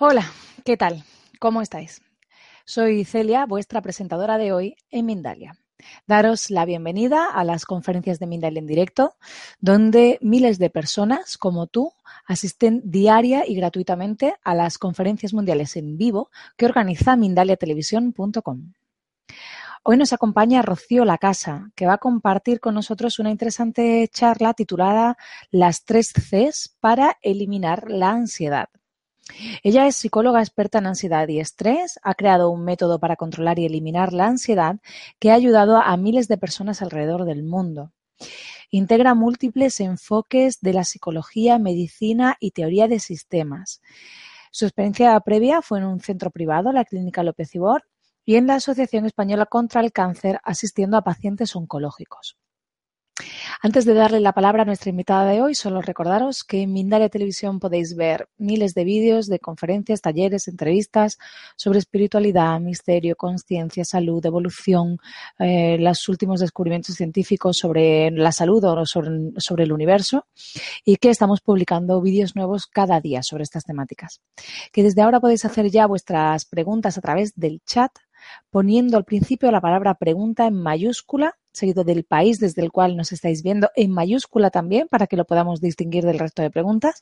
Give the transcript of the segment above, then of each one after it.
Hola, ¿qué tal? ¿Cómo estáis? Soy Celia, vuestra presentadora de hoy en Mindalia. Daros la bienvenida a las conferencias de Mindalia en directo, donde miles de personas como tú asisten diaria y gratuitamente a las conferencias mundiales en vivo que organiza mindaliatelevisión.com. Hoy nos acompaña Rocío Lacasa, que va a compartir con nosotros una interesante charla titulada Las tres Cs para eliminar la ansiedad. Ella es psicóloga experta en ansiedad y estrés, ha creado un método para controlar y eliminar la ansiedad que ha ayudado a miles de personas alrededor del mundo. Integra múltiples enfoques de la psicología, medicina y teoría de sistemas. Su experiencia previa fue en un centro privado, la Clínica López Ibor, y en la Asociación Española contra el Cáncer, asistiendo a pacientes oncológicos. Antes de darle la palabra a nuestra invitada de hoy, solo recordaros que en Mindalia Televisión podéis ver miles de vídeos de conferencias, talleres, entrevistas sobre espiritualidad, misterio, conciencia, salud, evolución, eh, los últimos descubrimientos científicos sobre la salud o sobre, sobre el universo y que estamos publicando vídeos nuevos cada día sobre estas temáticas. Que desde ahora podéis hacer ya vuestras preguntas a través del chat poniendo al principio la palabra pregunta en mayúscula, seguido del país desde el cual nos estáis viendo en mayúscula también, para que lo podamos distinguir del resto de preguntas,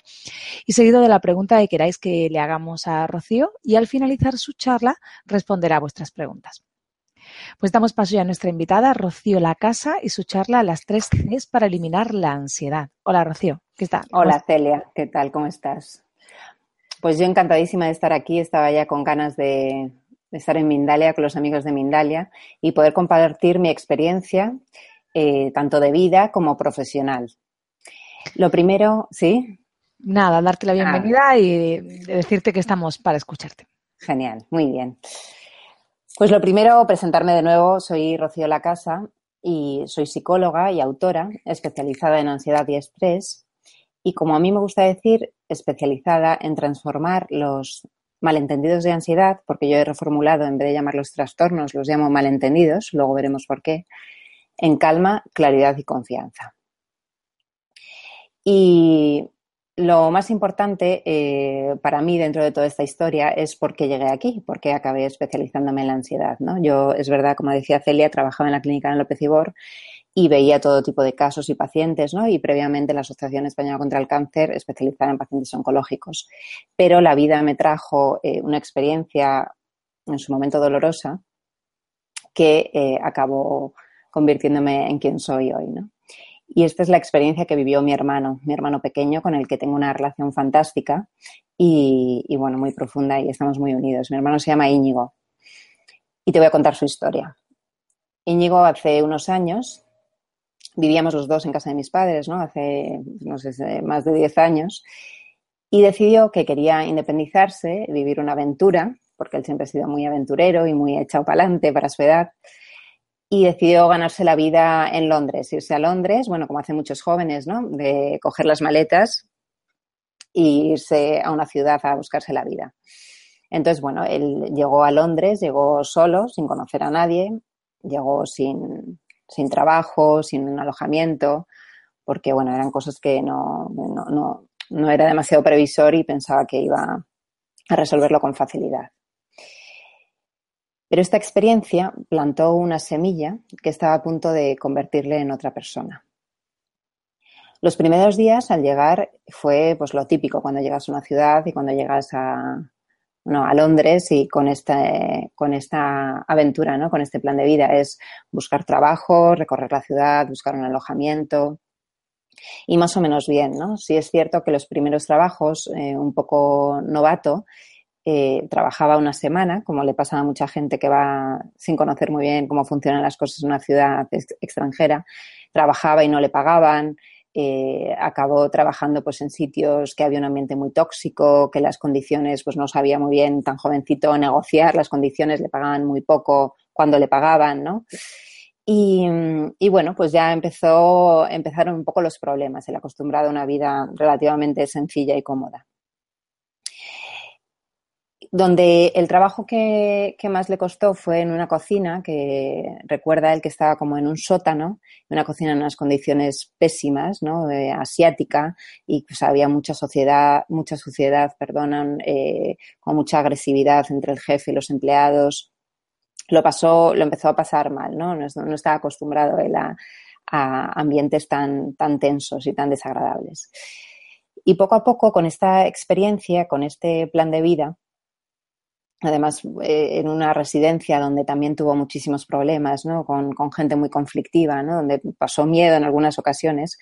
y seguido de la pregunta que queráis que le hagamos a Rocío, y al finalizar su charla responderá a vuestras preguntas. Pues damos paso ya a nuestra invitada, Rocío La Casa, y su charla Las tres Cs para eliminar la ansiedad. Hola, Rocío, ¿qué tal? Hola, Celia, ¿qué tal? ¿Cómo estás? Pues yo encantadísima de estar aquí, estaba ya con ganas de estar en Mindalia con los amigos de Mindalia y poder compartir mi experiencia eh, tanto de vida como profesional. Lo primero, ¿sí? Nada, darte la bienvenida ah. y decirte que estamos para escucharte. Genial, muy bien. Pues lo primero, presentarme de nuevo. Soy Rocío Lacasa y soy psicóloga y autora especializada en ansiedad y estrés y, como a mí me gusta decir, especializada en transformar los malentendidos de ansiedad, porque yo he reformulado, en vez de llamarlos trastornos, los llamo malentendidos, luego veremos por qué, en calma, claridad y confianza. Y lo más importante eh, para mí dentro de toda esta historia es por qué llegué aquí, por qué acabé especializándome en la ansiedad. ¿no? Yo, es verdad, como decía Celia, trabajaba en la clínica en López Ibor y veía todo tipo de casos y pacientes, ¿no? Y previamente la Asociación Española contra el Cáncer especializada en pacientes oncológicos. Pero la vida me trajo eh, una experiencia en su momento dolorosa que eh, acabó convirtiéndome en quien soy hoy, ¿no? Y esta es la experiencia que vivió mi hermano, mi hermano pequeño, con el que tengo una relación fantástica y, y bueno, muy profunda y estamos muy unidos. Mi hermano se llama Íñigo y te voy a contar su historia. Íñigo hace unos años vivíamos los dos en casa de mis padres, ¿no? Hace, no sé, más de 10 años. Y decidió que quería independizarse, vivir una aventura, porque él siempre ha sido muy aventurero y muy echado para adelante para su edad. Y decidió ganarse la vida en Londres, irse a Londres, bueno, como hacen muchos jóvenes, ¿no? De coger las maletas e irse a una ciudad a buscarse la vida. Entonces, bueno, él llegó a Londres, llegó solo, sin conocer a nadie, llegó sin, sin trabajo, sin un alojamiento, porque bueno, eran cosas que no, no, no, era demasiado previsor y pensaba que iba a resolverlo con facilidad. Pero esta experiencia plantó una semilla que estaba a punto de convertirle en otra persona. Los primeros días al llegar fue pues lo típico cuando llegas a una ciudad y cuando llegas a, no, a Londres y con, este, con esta aventura, ¿no? con este plan de vida. Es buscar trabajo, recorrer la ciudad, buscar un alojamiento y más o menos bien. ¿no? Sí es cierto que los primeros trabajos, eh, un poco novato, eh, trabajaba una semana, como le pasa a mucha gente que va sin conocer muy bien cómo funcionan las cosas en una ciudad extranjera. Trabajaba y no le pagaban, eh, acabó trabajando pues en sitios que había un ambiente muy tóxico, que las condiciones pues no sabía muy bien tan jovencito negociar, las condiciones le pagaban muy poco cuando le pagaban, ¿no? Y, y, bueno, pues ya empezó, empezaron un poco los problemas, el acostumbrado a una vida relativamente sencilla y cómoda. Donde el trabajo que, más le costó fue en una cocina que recuerda él que estaba como en un sótano, una cocina en unas condiciones pésimas, ¿no? asiática, y pues había mucha sociedad, mucha suciedad, perdonan, eh, con mucha agresividad entre el jefe y los empleados. Lo pasó, lo empezó a pasar mal, ¿no? No, estaba acostumbrado a, a ambientes tan, tan tensos y tan desagradables. Y poco a poco, con esta experiencia, con este plan de vida, además eh, en una residencia donde también tuvo muchísimos problemas, ¿no? Con, gente muy conflictiva, ¿no? Donde pasó miedo en algunas ocasiones,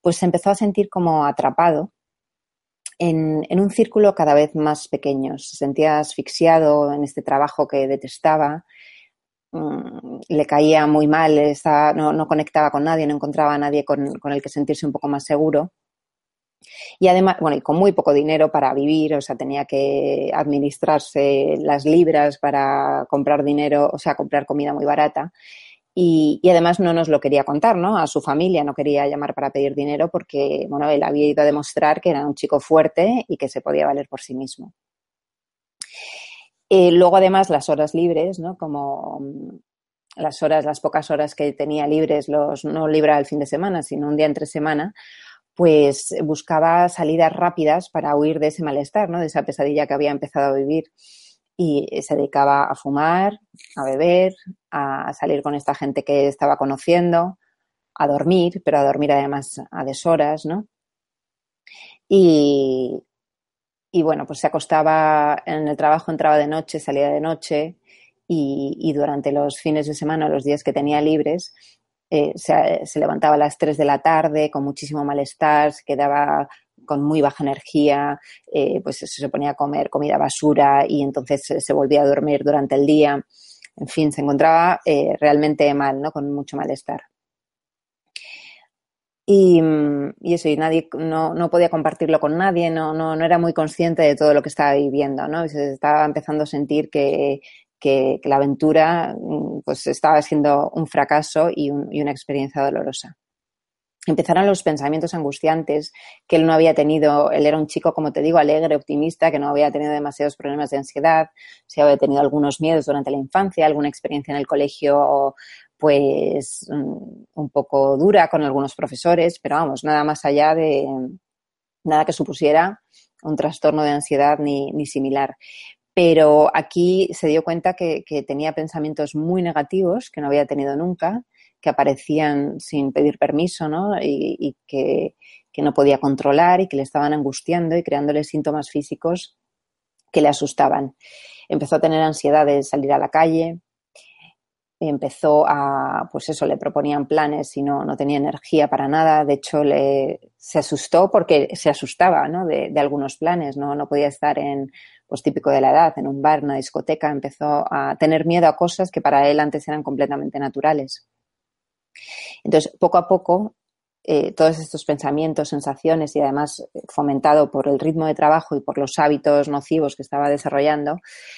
pues se empezó a sentir como atrapado en, un círculo cada vez más pequeño. Se sentía asfixiado en este trabajo que detestaba, mm, le caía muy mal, no, no, conectaba con nadie, no encontraba a nadie con, con el que sentirse un poco más seguro. Y además, bueno, y con muy poco dinero para vivir, o sea, tenía que administrarse las libras para comprar dinero, o sea, comprar comida muy barata. Y, además no nos lo quería contar, ¿no? A su familia no quería llamar para pedir dinero porque, bueno, él había ido a demostrar que era un chico fuerte y que se podía valer por sí mismo. Eh, luego, además, las horas libres, ¿no? Como mm, las horas, las pocas horas que tenía libres, los, no libra el fin de semana, sino un día entre semana, pues buscaba salidas rápidas para huir de ese malestar, ¿no? De esa pesadilla que había empezado a vivir. Y se dedicaba a fumar, a beber, a salir con esta gente que estaba conociendo, a dormir, pero a dormir además a deshoras, ¿no? Y, y bueno, pues se acostaba en el trabajo, entraba de noche, salía de noche y, y durante los fines de semana, los días que tenía libres, eh, se, levantaba a las 3 de la tarde con muchísimo malestar, se quedaba con muy baja energía, eh, pues se ponía a comer comida basura y entonces se, volvía a dormir durante el día. En fin, se encontraba eh, realmente mal, ¿no? Con mucho malestar. Y, eso, y nadie, no, no, podía compartirlo con nadie, no, no, no, era muy consciente de todo lo que estaba viviendo, ¿no? Se estaba empezando a sentir que, que, la aventura mm, pues estaba siendo un fracaso y, una experiencia dolorosa empezaron los pensamientos angustiantes que él no había tenido. Él era un chico, como te digo, alegre, optimista, que no había tenido demasiados problemas de ansiedad, se había tenido algunos miedos durante la infancia, alguna experiencia en el colegio, pues mm, un poco dura con algunos profesores, pero vamos, nada más allá de nada que supusiera un trastorno de ansiedad ni, ni similar pero aquí se dio cuenta que, tenía pensamientos muy negativos que no había tenido nunca, que aparecían sin pedir permiso, ¿no? Y, que, no podía controlar y que le estaban angustiando y creándole síntomas físicos que le asustaban. Empezó a tener ansiedad de salir a la calle, empezó a, pues eso, le proponían planes y no, no tenía energía para nada. De hecho, le, se asustó porque se asustaba ¿no? de, de, algunos planes, ¿no? no podía estar en pues típico de la edad, en un bar, en una discoteca, empezó a tener miedo a cosas que para él antes eran completamente naturales. Entonces, poco a poco, eh, todos estos pensamientos, sensaciones y además eh, fomentado por el ritmo de trabajo y por los hábitos nocivos que estaba desarrollando,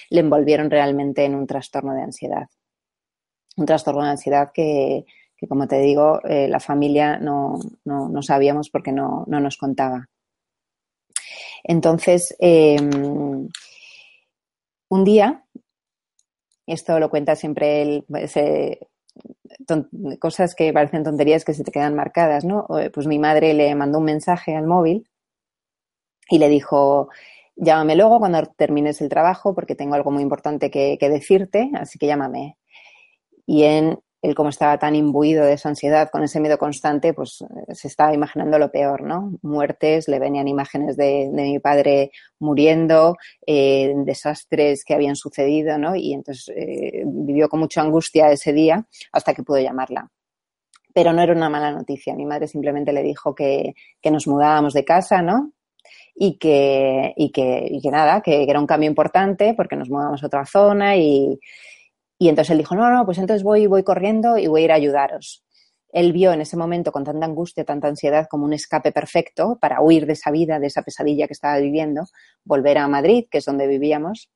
le envolvieron realmente en un trastorno de ansiedad. Un trastorno de ansiedad que, como te digo, eh, la familia no, no, sabíamos porque no, no nos contaba. Entonces, em, un día, esto lo cuenta siempre él, cosas que parecen tonterías que se te quedan marcadas, ¿no? Pues mi madre le mandó un mensaje al móvil y le dijo, llámame luego cuando termines el trabajo porque tengo algo muy importante que, que decirte, así que llámame. Y en él como estaba tan imbuido de esa ansiedad, con ese miedo constante, pues eh, se estaba imaginando lo peor, ¿no? Muertes, le venían imágenes de, mi padre muriendo, eh, desastres que habían sucedido, ¿no? Y entonces eh, vivió con mucha angustia ese día hasta que pudo llamarla. Pero no era una mala noticia. Mi madre simplemente le dijo que, que nos mudábamos de casa, ¿no? Y que, y que, y que nada, que era un cambio importante porque nos mudamos a otra zona y, y entonces él dijo, no, no, pues entonces voy, voy corriendo y voy a ir a ayudaros. Él vio en ese momento con tanta angustia, tanta ansiedad como un escape perfecto para huir de esa vida, de esa pesadilla que estaba viviendo, volver a Madrid, que es donde vivíamos,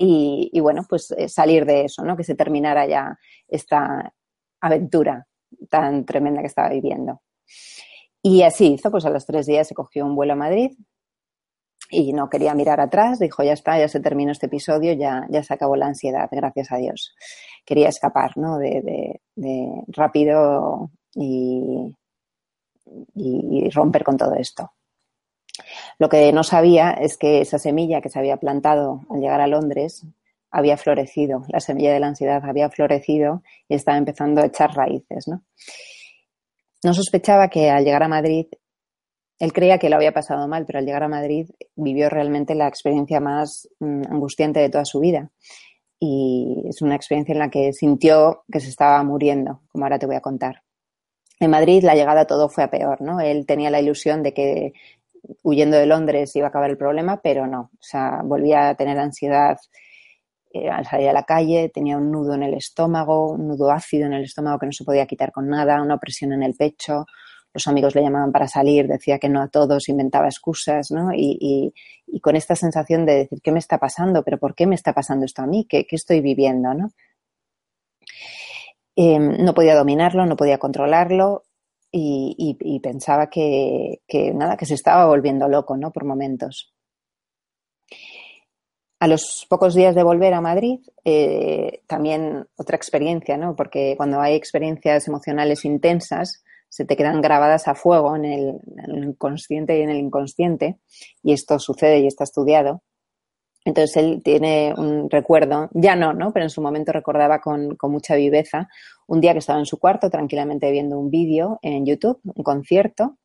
y, bueno, pues eh, salir de eso, ¿no? Que se terminara ya esta aventura tan tremenda que estaba viviendo. Y así hizo, pues a los tres días se cogió un vuelo a Madrid y no quería mirar atrás, dijo, ya está, ya se terminó este episodio, ya, ya se acabó la ansiedad, gracias a Dios. Quería escapar, ¿no? De, rápido y, y romper con todo esto. Lo que no sabía es que esa semilla que se había plantado al llegar a Londres había florecido, la semilla de la ansiedad había florecido y estaba empezando a echar raíces, ¿no? No sospechaba que al llegar a Madrid, él creía que lo había pasado mal, pero al llegar a Madrid vivió realmente la experiencia más mm, angustiante de toda su vida. Y es una experiencia en la que sintió que se estaba muriendo, como ahora te voy a contar. En Madrid la llegada todo fue a peor, ¿no? Él tenía la ilusión de que huyendo de Londres iba a acabar el problema, pero no. O sea, volvía a tener ansiedad eh, al salir a la calle, tenía un nudo en el estómago, un nudo ácido en el estómago que no se podía quitar con nada, una opresión en el pecho. Los amigos le llamaban para salir, decía que no a todos, inventaba excusas, ¿no? Y, con esta sensación de decir, ¿qué me está pasando? ¿Pero por qué me está pasando esto a mí? ¿Qué, estoy viviendo, no? Em, no podía dominarlo, no podía controlarlo y, pensaba que, nada, que se estaba volviendo loco, ¿no? Por momentos. A los pocos días de volver a Madrid, eh, también otra experiencia, ¿no? Porque cuando hay experiencias emocionales intensas, se te quedan grabadas a fuego en el, en el inconsciente y en el inconsciente, y esto sucede y está estudiado. Entonces él tiene un recuerdo, ya no, ¿no? Pero en su momento recordaba con, mucha viveza un día que estaba en su cuarto tranquilamente viendo un vídeo en YouTube, un concierto,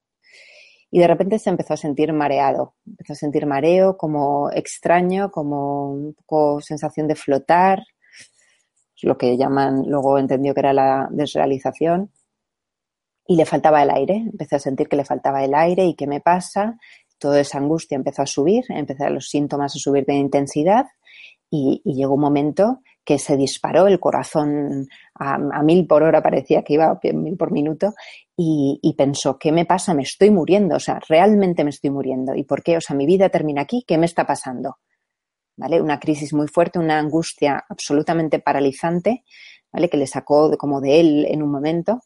y de repente se empezó a sentir mareado. Empezó a sentir mareo, como extraño, como un poco sensación de flotar, lo que llaman, luego entendió que era la desrealización. Y le faltaba el aire. Empecé a sentir que le faltaba el aire y qué me pasa toda esa angustia empezó a subir, empezaron los síntomas a subir de intensidad y, llegó un momento que se disparó el corazón a, mil por hora, parecía que iba a mil por minuto, y, pensó, ¿qué me pasa? Me estoy muriendo, o sea, realmente me estoy muriendo. ¿Y por qué? O sea, mi vida termina aquí, ¿qué me está pasando? ¿Vale? Una crisis muy fuerte, una angustia absolutamente paralizante, ¿vale? Que le sacó como de él en un momento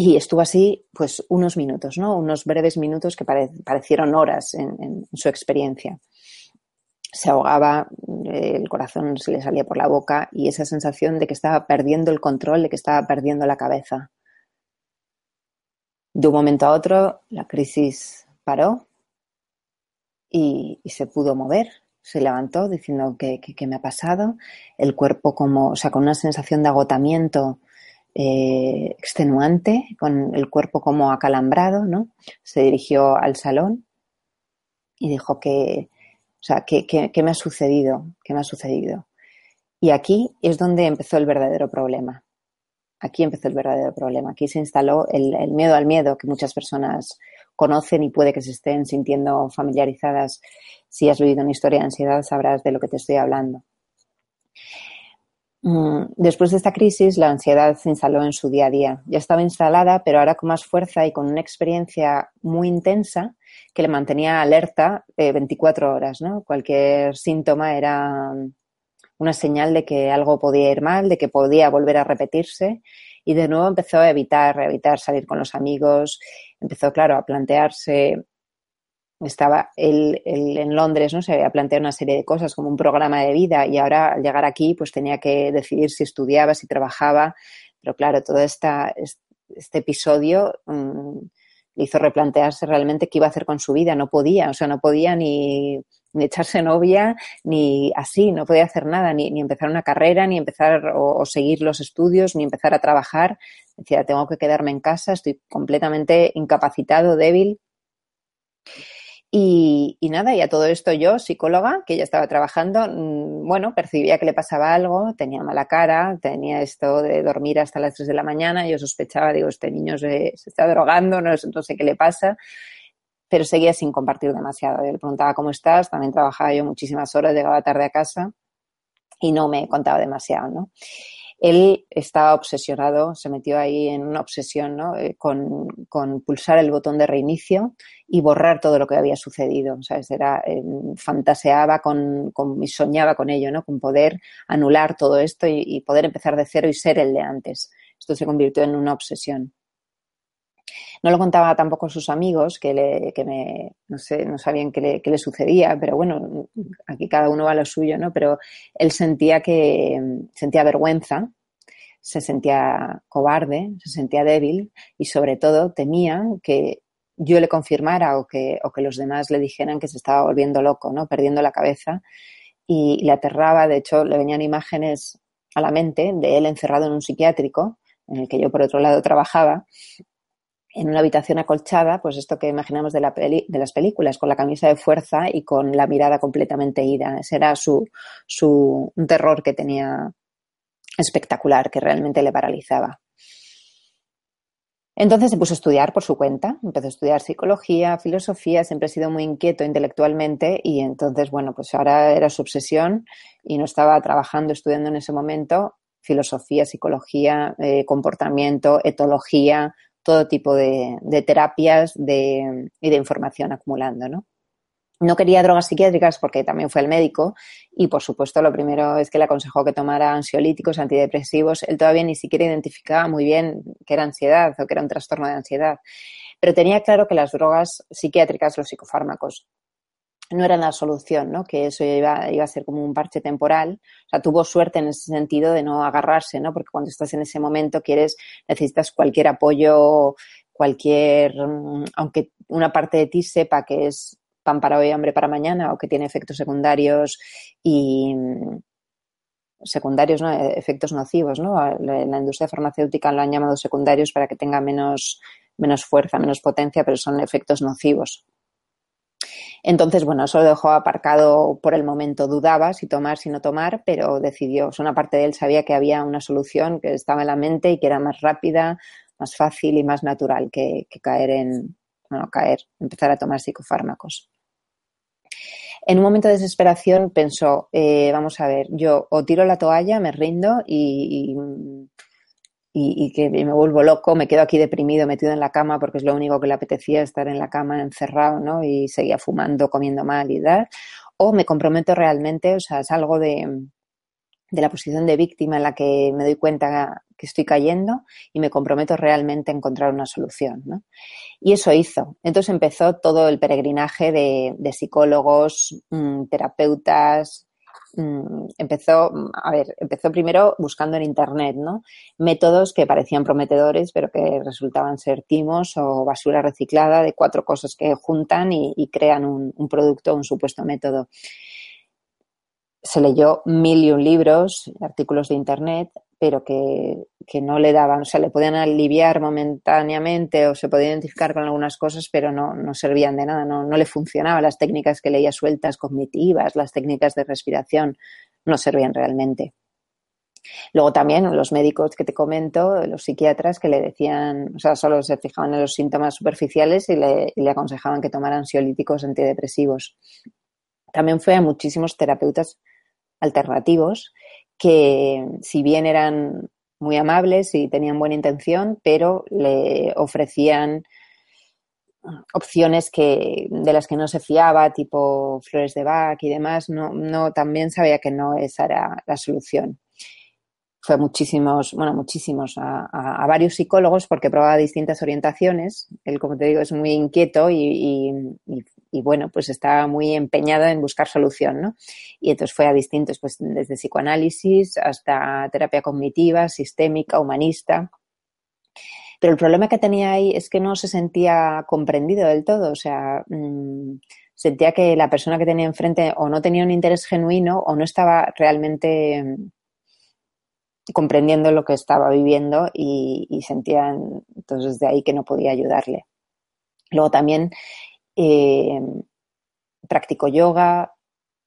y estuvo así, pues, unos minutos, ¿no? Unos breves minutos que parecieron horas en, su experiencia. Se ahogaba, el corazón se le salía por la boca y esa sensación de que estaba perdiendo el control, de que estaba perdiendo la cabeza. De un momento a otro, la crisis paró y, se pudo mover. Se levantó diciendo que, me ha pasado. El cuerpo como, o sea, con una sensación de agotamiento eh, extenuante, con el cuerpo como acalambrado, ¿no? Se dirigió al salón y dijo que, o sea, ¿qué, me ha sucedido? ¿Qué me ha sucedido? Y aquí es donde empezó el verdadero problema. Aquí empezó el verdadero problema. Aquí se instaló el, el miedo al miedo que muchas personas conocen y puede que se estén sintiendo familiarizadas. Si has vivido una historia de ansiedad, sabrás de lo que te estoy hablando. Mm, después de esta crisis, la ansiedad se instaló en su día a día. Ya estaba instalada, pero ahora con más fuerza y con una experiencia muy intensa que le mantenía alerta 24 eh, horas. ¿no? Cualquier síntoma era una señal de que algo podía ir mal, de que podía volver a repetirse. Y de nuevo empezó a evitar, a evitar salir con los amigos. Empezó, claro, a plantearse estaba él, en Londres, ¿no? Se había planteado una serie de cosas como un programa de vida y ahora al llegar aquí pues tenía que decidir si estudiaba, si trabajaba, pero claro, todo esta, este episodio mm, le hizo replantearse realmente qué iba a hacer con su vida, no podía, o sea, no podía ni, ni echarse novia, ni así, no podía hacer nada, ni, ni empezar una carrera, ni empezar o, o seguir los estudios, ni empezar a trabajar. Decía, tengo que quedarme en casa, estoy completamente incapacitado, débil. Y, nada, y a todo esto yo, psicóloga, que ya estaba trabajando, mm, bueno, percibía que le pasaba algo, tenía mala cara, tenía esto de dormir hasta las 3 de la mañana, yo sospechaba, digo, este niño se, está drogando, no, no, sé qué le pasa, pero seguía sin compartir demasiado. Yo le preguntaba cómo estás, también trabajaba yo muchísimas horas, llegaba tarde a casa y no me contaba demasiado, ¿no? Él estaba obsesionado, se metió ahí en una obsesión ¿no? Eh, con, pulsar el botón de reinicio y borrar todo lo que había sucedido. Sea, era, eh, fantaseaba con, con, y soñaba con ello, ¿no? con poder anular todo esto y, poder empezar de cero y ser el de antes. Esto se convirtió en una obsesión. No lo contaba tampoco a sus amigos, que, le, que me, no, sé, no sabían qué le, qué le, sucedía, pero bueno, aquí cada uno va lo suyo, ¿no? Pero él sentía que sentía vergüenza, se sentía cobarde, se sentía débil y sobre todo temía que yo le confirmara o que, o que los demás le dijeran que se estaba volviendo loco, ¿no? Perdiendo la cabeza y le aterraba, de hecho le venían imágenes a la mente de él encerrado en un psiquiátrico, en el que yo por otro lado trabajaba, en una habitación acolchada, pues esto que imaginamos de, las películas, con la camisa de fuerza y con la mirada completamente ida. Ese era su, su un terror que tenía espectacular, que realmente le paralizaba. Entonces se puso a estudiar por su cuenta, empezó a estudiar psicología, filosofía, siempre ha sido muy inquieto intelectualmente y entonces, bueno, pues ahora era su obsesión y no estaba trabajando, estudiando en ese momento filosofía, psicología, eh, comportamiento, etología, todo tipo de, terapias de, y de información acumulando, ¿no? No quería drogas psiquiátricas porque también fue el médico y, por supuesto, lo primero es que le aconsejó que tomara ansiolíticos, antidepresivos. Él todavía ni siquiera identificaba muy bien que era ansiedad o que era un trastorno de ansiedad. Pero tenía claro que las drogas psiquiátricas, los psicofármacos, no eran la solución, ¿no? Que eso iba, iba a ser como un parche temporal. O sea, tuvo suerte en ese sentido de no agarrarse, ¿no? Porque cuando estás en ese momento quieres, necesitas cualquier apoyo, cualquier, mm, aunque una parte de ti sepa que es pan para hoy, hambre para mañana, o que tiene efectos secundarios y secundarios, ¿no? efectos nocivos, ¿no? En la industria farmacéutica lo han llamado secundarios para que tenga menos, menos fuerza, menos potencia, pero son efectos nocivos. Entonces, bueno, eso lo dejó aparcado por el momento. Dudaba si tomar, si no tomar, pero decidió. una parte de él sabía que había una solución que estaba en la mente y que era más rápida, más fácil y más natural que, caer en, bueno, caer, empezar a tomar psicofármacos. En un momento de desesperación pensó, eh, vamos a ver, yo o tiro la toalla, me rindo y, y, que me vuelvo loco, me quedo aquí deprimido, metido en la cama porque es lo único que le apetecía estar en la cama encerrado, ¿no? Y seguía fumando, comiendo mal y tal. O me comprometo realmente, o sea, salgo de, de la posición de víctima en la que me doy cuenta que estoy cayendo y me comprometo realmente a encontrar una solución. ¿no? Y eso hizo. Entonces empezó todo el peregrinaje de, de psicólogos, mmm, terapeutas. Mmm, empezó, a ver, empezó primero buscando en internet, ¿no? Métodos que parecían prometedores, pero que resultaban ser timos o basura reciclada de cuatro cosas que juntan y, crean un, un producto, un supuesto método se leyó mil y un libros, artículos de internet, pero que, que, no le daban, o sea, le podían aliviar momentáneamente o se podía identificar con algunas cosas, pero no, no servían de nada, no, no le funcionaban las técnicas que leía sueltas, cognitivas, las técnicas de respiración, no servían realmente. Luego también los médicos que te comento, los psiquiatras que le decían, o sea, solo se fijaban en los síntomas superficiales y le, le aconsejaban que tomara ansiolíticos antidepresivos. También fue a muchísimos terapeutas alternativos que, si bien eran muy amables y tenían buena intención, pero le ofrecían opciones que, de las que no se fiaba, tipo flores de Bach y demás, no, no, también sabía que no esa era la solución. Fue muchísimos, bueno, muchísimos, a, varios psicólogos porque probaba distintas orientaciones. Él, como te digo, es muy inquieto y y bueno, pues estaba muy empeñada en buscar solución, ¿no? Y entonces fue a distintos, pues desde psicoanálisis hasta terapia cognitiva, sistémica, humanista. Pero el problema que tenía ahí es que no se sentía comprendido del todo, o sea, mmm, sentía que la persona que tenía enfrente o no tenía un interés genuino o no estaba realmente mm, comprendiendo lo que estaba viviendo y, y sentía entonces de ahí que no podía ayudarle. Luego también eh, practicó yoga,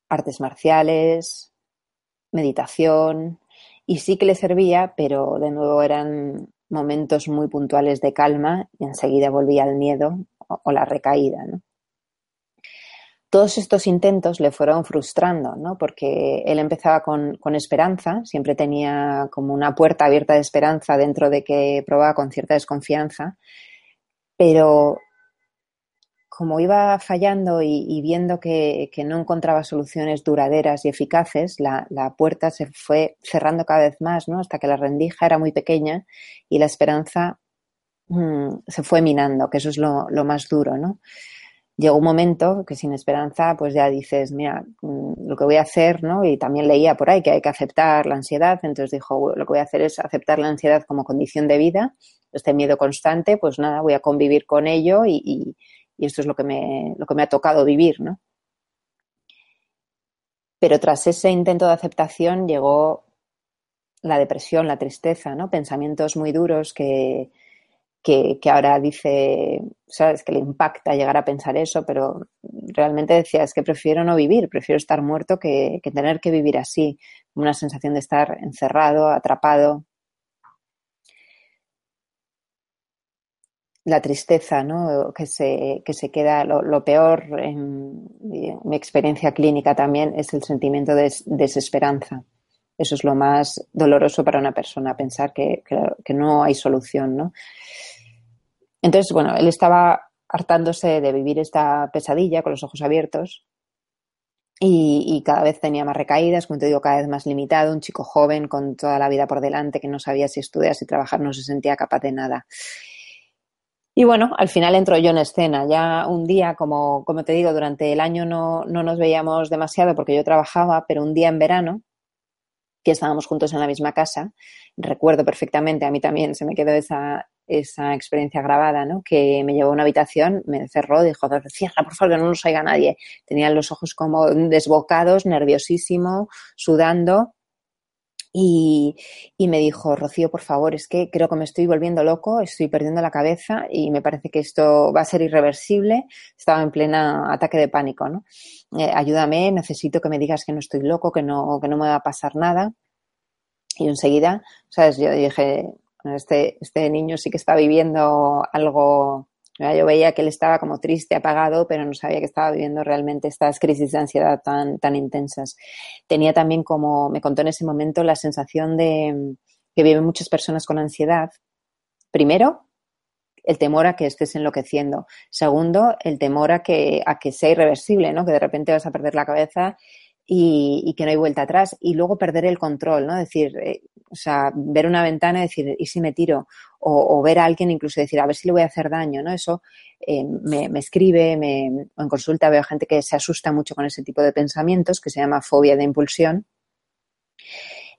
artes marciales, meditación y sí que le servía, pero de nuevo eran momentos muy puntuales de calma y enseguida volvía el miedo o, la recaída. Todos estos intentos le fueron frustrando, ¿no? porque él empezaba con, con, esperanza, siempre tenía como una puerta abierta de esperanza dentro de que probaba con cierta desconfianza, pero como iba fallando y, viendo que, no encontraba soluciones duraderas y eficaces, la, puerta se fue cerrando cada vez más, ¿no? Hasta que la rendija era muy pequeña y la esperanza mm, se fue minando, que eso es lo, lo más duro, ¿no? llegó un momento que sin esperanza, pues ya dices, mira, mm, lo que voy a hacer, ¿no? Y también leía por ahí que hay que aceptar la ansiedad, entonces dijo, lo que voy a hacer es aceptar la ansiedad como condición de vida, este miedo constante, pues nada, voy a convivir con ello y, esto es lo que, me, lo que me ha tocado vivir, ¿no? Pero tras ese intento de aceptación llegó la depresión, la tristeza, ¿no? Pensamientos muy duros que, que, ahora dice, sabes, que le impacta llegar a pensar eso, pero realmente decía, es que prefiero no vivir, prefiero estar muerto que, tener que vivir así, una sensación de estar encerrado, atrapado. La tristeza, ¿no? Que se, que se queda, lo, peor en, mi experiencia clínica también es el sentimiento de desesperanza. Eso es lo más doloroso para una persona, pensar que, que no hay solución, ¿no? Entonces, bueno, él estaba hartándose de vivir esta pesadilla con los ojos abiertos y, cada vez tenía más recaídas, como te digo, cada vez más limitado, un chico joven con toda la vida por delante que no sabía si estudiar, si trabajar, no se sentía capaz de nada. Y bueno, al final entró yo en escena. Ya un día, como, como te digo, durante el año no, no nos veíamos demasiado porque yo trabajaba, pero un día en verano, que estábamos juntos en la misma casa, recuerdo perfectamente, a mí también se me quedó esa, esa experiencia grabada, ¿no? Que me llevó a una habitación, me cerró, dijo, cierra, por favor, que no nos oiga nadie. Tenía los ojos como desbocados, nerviosísimo, sudando. Y, y, me dijo, Rocío, por favor, es que creo que me estoy volviendo loco, estoy perdiendo la cabeza y me parece que esto va a ser irreversible. Estaba en plena ataque de pánico, ¿no? Eh, ayúdame, necesito que me digas que no estoy loco, que no, que no me va a pasar nada. Y enseguida, ¿sabes? Yo dije, este, este niño sí que está viviendo algo, yo veía que él estaba como triste, apagado, pero no sabía que estaba viviendo realmente estas crisis de ansiedad tan, tan intensas. Tenía también, como me contó en ese momento, la sensación de que viven muchas personas con ansiedad. Primero, el temor a que estés enloqueciendo. Segundo, el temor a que, a que sea irreversible, ¿no? Que de repente vas a perder la cabeza y, que no hay vuelta atrás. Y luego perder el control, ¿no? Decir, eh, o sea, ver una ventana y decir, ¿y si me tiro? O, ver a alguien incluso decir, a ver si le voy a hacer daño, ¿no? Eso eh, me, escribe, me, en consulta veo gente que se asusta mucho con ese tipo de pensamientos, que se llama fobia de impulsión.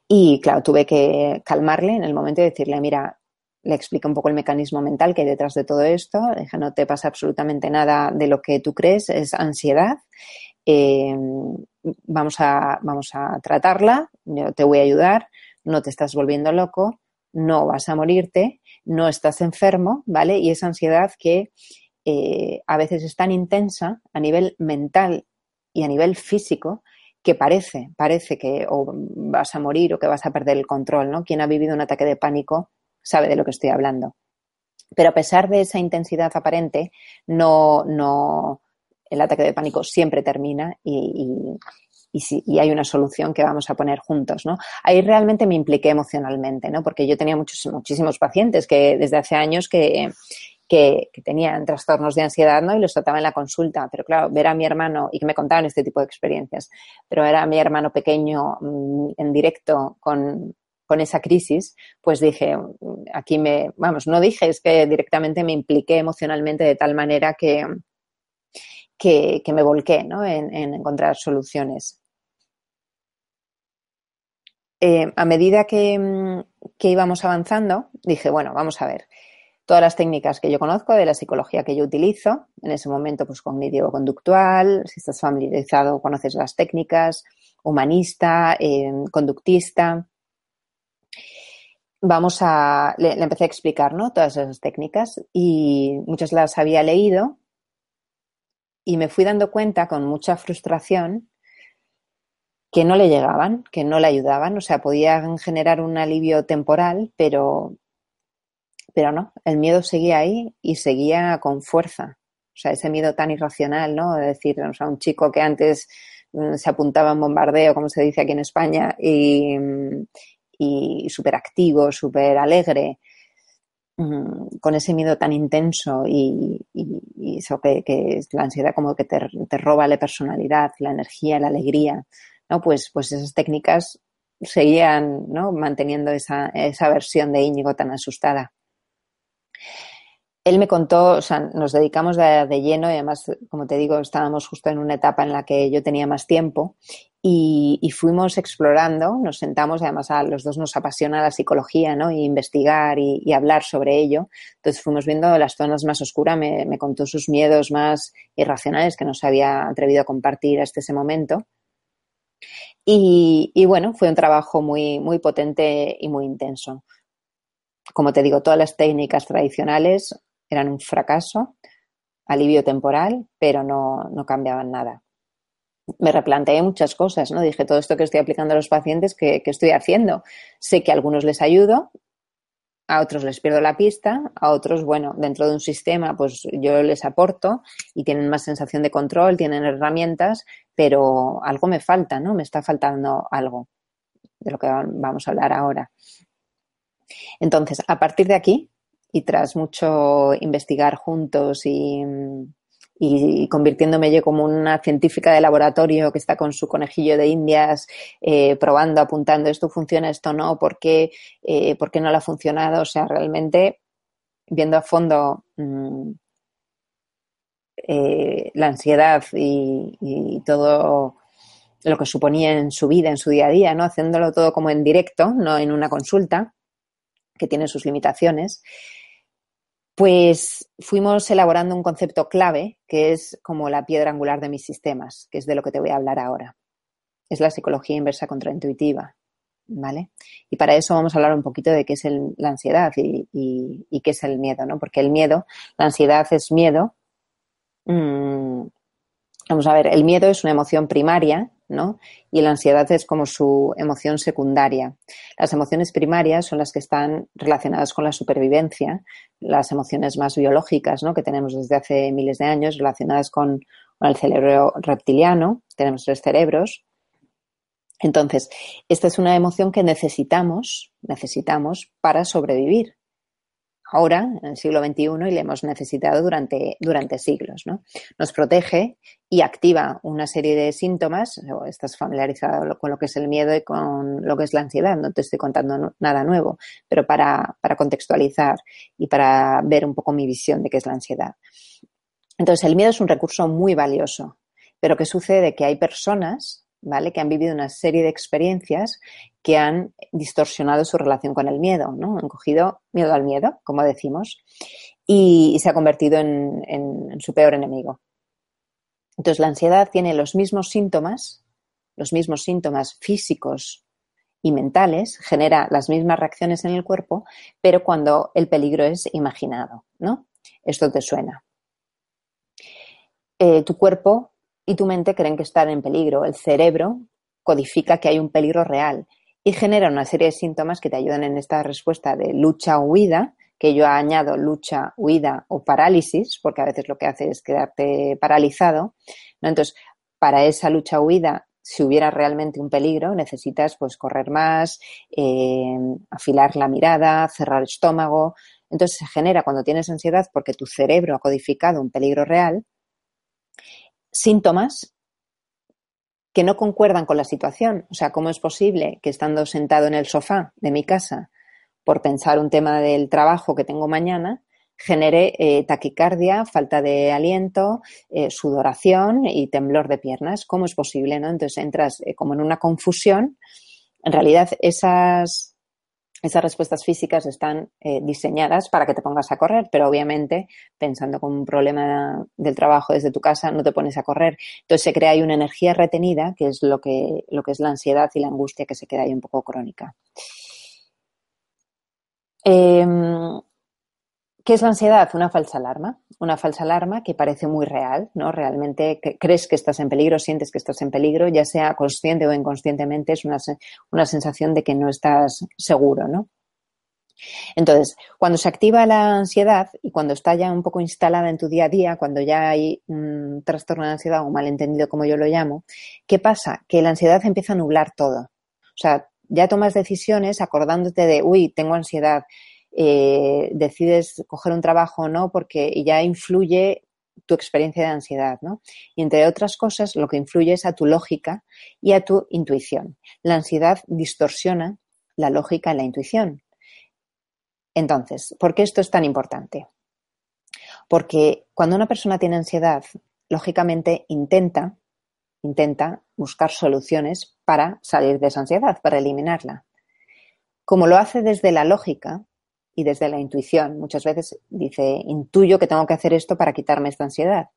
Y claro, tuve que calmarle en el momento de decirle, mira, le explico un poco el mecanismo mental que hay detrás de todo esto. Deja, no te pasa absolutamente nada de lo que tú crees, es ansiedad. Eh, vamos, a, vamos a tratarla, yo te voy a ayudar, no te estás volviendo loco, no vas a morirte, no estás enfermo, ¿vale? Y esa ansiedad que eh, a veces es tan intensa a nivel mental y a nivel físico que parece, parece que o vas a morir o que vas a perder el control, ¿no? Quien ha vivido un ataque de pánico sabe de lo que estoy hablando. Pero a pesar de esa intensidad aparente, no, no, el ataque de pánico siempre termina y, y, hay una solución que vamos a poner juntos, ¿no? Ahí realmente me impliqué emocionalmente, ¿no? Porque yo tenía muchos, muchísimos pacientes que desde hace años que, que, tenían trastornos de ansiedad, ¿no? Y los trataba en la consulta. Pero claro, ver a mi hermano y que me contaban este tipo de experiencias, pero era mi hermano pequeño mm, en directo con, con esa crisis, pues dije, aquí me, vamos, no dije, es que directamente me impliqué emocionalmente de tal manera que, que, me volqué ¿no? en, encontrar soluciones. Eh, a medida que, que, íbamos avanzando, dije, bueno, vamos a ver, todas las técnicas que yo conozco de la psicología que yo utilizo, en ese momento, pues cognitivo-conductual, si estás familiarizado, conoces las técnicas, humanista, eh, conductista. Vamos a, le, le, empecé a explicar, ¿no? Todas esas técnicas y muchas las había leído y me fui dando cuenta con mucha frustración que no le llegaban, que no le ayudaban, o sea, podían generar un alivio temporal, pero, pero no, el miedo seguía ahí y seguía con fuerza. O sea, ese miedo tan irracional, ¿no? De decir, o sea, un chico que antes mm, se apuntaba en bombardeo, como se dice aquí en España, y, y súper activo, súper alegre, con ese miedo tan intenso y, eso que, es la ansiedad como que te, roba la personalidad, la energía, la alegría, ¿no? Pues, pues esas técnicas seguían, ¿no? Manteniendo esa, esa versión de Íñigo tan asustada. él me contó, o sea, nos dedicamos de, lleno y además, como te digo, estábamos justo en una etapa en la que yo tenía más tiempo y, fuimos explorando, nos sentamos, además a los dos nos apasiona la psicología, ¿no? Y investigar y, hablar sobre ello. Entonces fuimos viendo las zonas más oscuras, me, me, contó sus miedos más irracionales que no se había atrevido a compartir hasta ese momento. Y, y bueno, fue un trabajo muy, muy potente y muy intenso. Como te digo, todas las técnicas tradicionales eran un fracaso, alivio temporal, pero no, no cambiaban nada. Me replanteé muchas cosas, ¿no? Dije, todo esto que estoy aplicando a los pacientes, ¿qué, estoy haciendo? Sé que a algunos les ayudo, a otros les pierdo la pista, a otros, bueno, dentro de un sistema, pues yo les aporto y tienen más sensación de control, tienen herramientas, pero algo me falta, ¿no? Me está faltando algo de lo que vamos a hablar ahora. Entonces, a partir de aquí, y tras mucho investigar juntos y, convirtiéndome yo como una científica de laboratorio que está con su conejillo de indias eh, probando, apuntando esto funciona, esto no, ¿por qué, eh, ¿por qué no le ha funcionado? O sea, realmente viendo a fondo mm, eh, la ansiedad y, y, todo lo que suponía en su vida, en su día a día, ¿no? Haciéndolo todo como en directo, no en una consulta, que tiene sus limitaciones pues fuimos elaborando un concepto clave que es como la piedra angular de mis sistemas, que es de lo que te voy a hablar ahora. Es la psicología inversa contraintuitiva. ¿Vale? Y para eso vamos a hablar un poquito de qué es la ansiedad y, qué es el miedo, ¿no? Porque el miedo, la ansiedad es miedo. Mm, vamos a ver, el miedo es una emoción primaria y la ansiedad es como su emoción secundaria. Las emociones primarias son las que están relacionadas con la supervivencia, las emociones más biológicas, ¿no? Que tenemos desde hace miles de años relacionadas con, con el cerebro reptiliano. Tenemos tres cerebros. Entonces, esta es una emoción que necesitamos, necesitamos para sobrevivir ahora, en el siglo XXI, y le hemos necesitado durante, durante siglos. ¿no? Nos protege y activa una serie de síntomas. Estás familiarizado con lo que es el miedo y con lo que es la ansiedad. No te estoy contando nada nuevo, pero para, para contextualizar y para ver un poco mi visión de qué es la ansiedad. Entonces, el miedo es un recurso muy valioso. Pero ¿qué sucede? Que hay personas ¿vale? Que han vivido una serie de experiencias que han distorsionado su relación con el miedo, ¿no? Han cogido miedo al miedo, como decimos, y, se ha convertido en, su peor enemigo. Entonces, la ansiedad tiene los mismos síntomas, los mismos síntomas físicos y mentales, genera las mismas reacciones en el cuerpo, pero cuando el peligro es imaginado, ¿no? Esto te suena. Eh, tu cuerpo y tu mente creen que están en peligro. El cerebro codifica que hay un peligro real y genera una serie de síntomas que te ayudan en esta respuesta de lucha o huida, que yo añado lucha, huida o parálisis, porque a veces lo que hace es quedarte paralizado. Entonces, para esa lucha o huida, si hubiera realmente un peligro, necesitas pues correr más, eh, afilar la mirada, cerrar el estómago. Entonces se genera cuando tienes ansiedad porque tu cerebro ha codificado un peligro real síntomas que no concuerdan con la situación. O sea, ¿cómo es posible que estando sentado en el sofá de mi casa por pensar un tema del trabajo que tengo mañana, genere eh, taquicardia, falta de aliento, eh, sudoración y temblor de piernas? ¿Cómo es posible? ¿no? Entonces entras eh, como en una confusión. En realidad, esas esas respuestas físicas están eh, diseñadas para que te pongas a correr, pero obviamente pensando con un problema del trabajo desde tu casa no te pones a correr. Entonces se crea ahí una energía retenida, que es lo que, lo que es la ansiedad y la angustia que se queda ahí un poco crónica. Em, ¿Qué es la ansiedad? Una falsa alarma. Una falsa alarma que parece muy real, ¿no? Realmente crees que estás en peligro, sientes que estás en peligro, ya sea consciente o inconscientemente, es una, una sensación de que no estás seguro, ¿no? Entonces, cuando se activa la ansiedad y cuando está ya un poco instalada en tu día a día, cuando ya hay un trastorno de ansiedad o malentendido como yo lo llamo, ¿qué pasa? Que la ansiedad empieza a nublar todo. O sea, ya tomas decisiones acordándote de, uy, tengo ansiedad, eh, decides coger un trabajo o no, porque ya influye tu experiencia de ansiedad, ¿no? Y entre otras cosas, lo que influye es a tu lógica y a tu intuición. La ansiedad distorsiona la lógica y la intuición. Entonces, ¿por qué esto es tan importante? Porque cuando una persona tiene ansiedad, lógicamente intenta, intenta buscar soluciones para salir de esa ansiedad, para eliminarla. Como lo hace desde la lógica y desde la intuición, muchas veces dice, intuyo que tengo que hacer esto para quitarme esta ansiedad.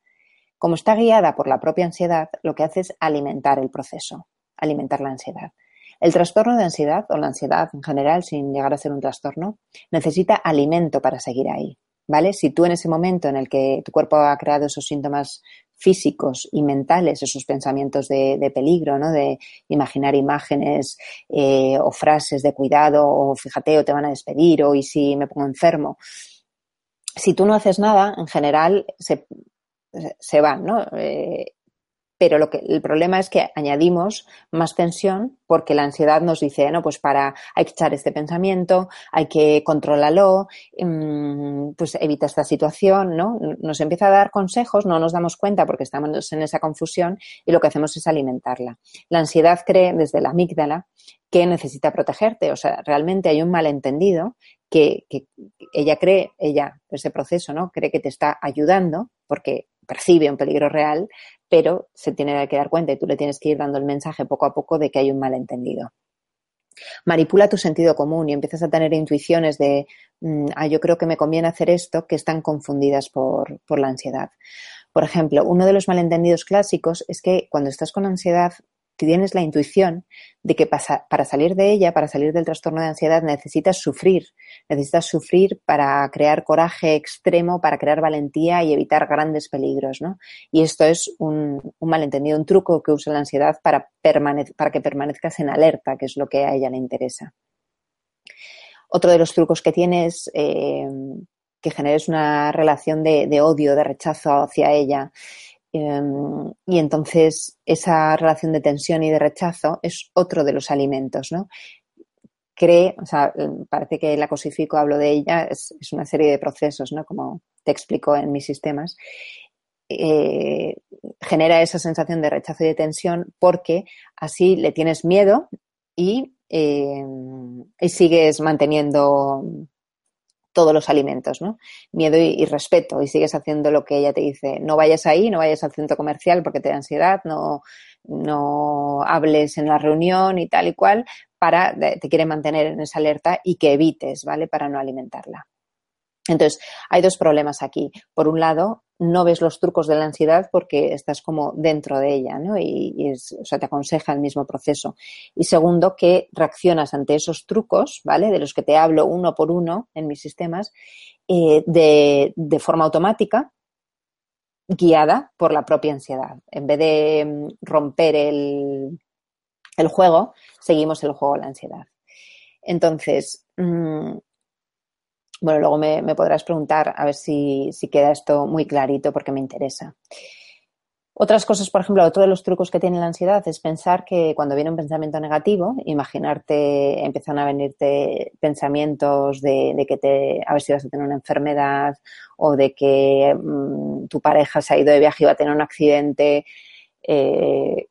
Como está guiada por la propia ansiedad, lo que hace es alimentar el proceso, alimentar la ansiedad. El trastorno de ansiedad o la ansiedad en general, sin llegar a ser un trastorno, necesita alimento para seguir ahí. ¿Vale? Si tú en ese momento en el que tu cuerpo ha creado esos síntomas físicos y mentales, esos pensamientos de, peligro, ¿no? De imaginar imágenes eh, o frases de cuidado, o fíjate, o te van a despedir, o y si me pongo enfermo. Si tú no haces nada, en general se, se van, ¿no? Eh, pero lo que, el problema es que añadimos más tensión porque la ansiedad nos dice, no, pues para, hay que echar este pensamiento, hay que controlarlo, mm, pues evita esta situación, ¿no? Nos empieza a dar consejos, no nos damos cuenta porque estamos en esa confusión y lo que hacemos es alimentarla. La ansiedad cree desde la amígdala que necesita protegerte, o sea, realmente hay un malentendido que, que ella cree, ella, ese proceso, ¿no? Cree que te está ayudando porque percibe un peligro real, pero se tiene que dar cuenta y tú le tienes que ir dando el mensaje poco a poco de que hay un malentendido. Manipula tu sentido común y empiezas a tener intuiciones de, mm, ah, yo creo que me conviene hacer esto, que están confundidas por, por la ansiedad. Por ejemplo, uno de los malentendidos clásicos es que cuando estás con ansiedad tienes la intuición de que para salir de ella, para salir del trastorno de ansiedad, necesitas sufrir. Necesitas sufrir para crear coraje extremo, para crear valentía y evitar grandes peligros, ¿no? Y esto es un, malentendido, un truco que usa la ansiedad para, para que permanezcas en alerta, que es lo que a ella le interesa. Otro de los trucos que tiene es eh, que generes una relación de odio, de rechazo hacia ella Em, y entonces esa relación de tensión y de rechazo es otro de los alimentos, ¿no? Cree, o sea, parece que la cosifico, hablo de ella, es, una serie de procesos, ¿no? Como te explico en mis sistemas. Eh, genera esa sensación de rechazo y de tensión porque así le tienes miedo y, em, y sigues manteniendo todos los alimentos, ¿no? Miedo y, respeto y sigues haciendo lo que ella te dice. No vayas ahí, no vayas al centro comercial porque te da ansiedad, no, no hables en la reunión y tal y cual para, te quiere mantener en esa alerta y que evites, ¿vale? Para no alimentarla. Entonces, hay dos problemas aquí. Por un lado, no ves los trucos de la ansiedad porque estás como dentro de ella, ¿no? Y, o sea, te aconseja el mismo proceso. Y segundo, que reaccionas ante esos trucos, ¿vale? De los que te hablo uno por uno en mis sistemas, eh, de, forma automática, guiada por la propia ansiedad. En vez de mm, romper el, el juego, seguimos el juego de la ansiedad. Entonces, mm, bueno, luego me, podrás preguntar a ver si, queda esto muy clarito porque me interesa. Otras cosas, por ejemplo, otro de los trucos que tiene la ansiedad es pensar que cuando viene un pensamiento negativo, imaginarte, empiezan a venirte pensamientos de, que te, a ver si vas a tener una enfermedad o de que mm, tu pareja se ha ido de viaje y va a tener un accidente. Eh,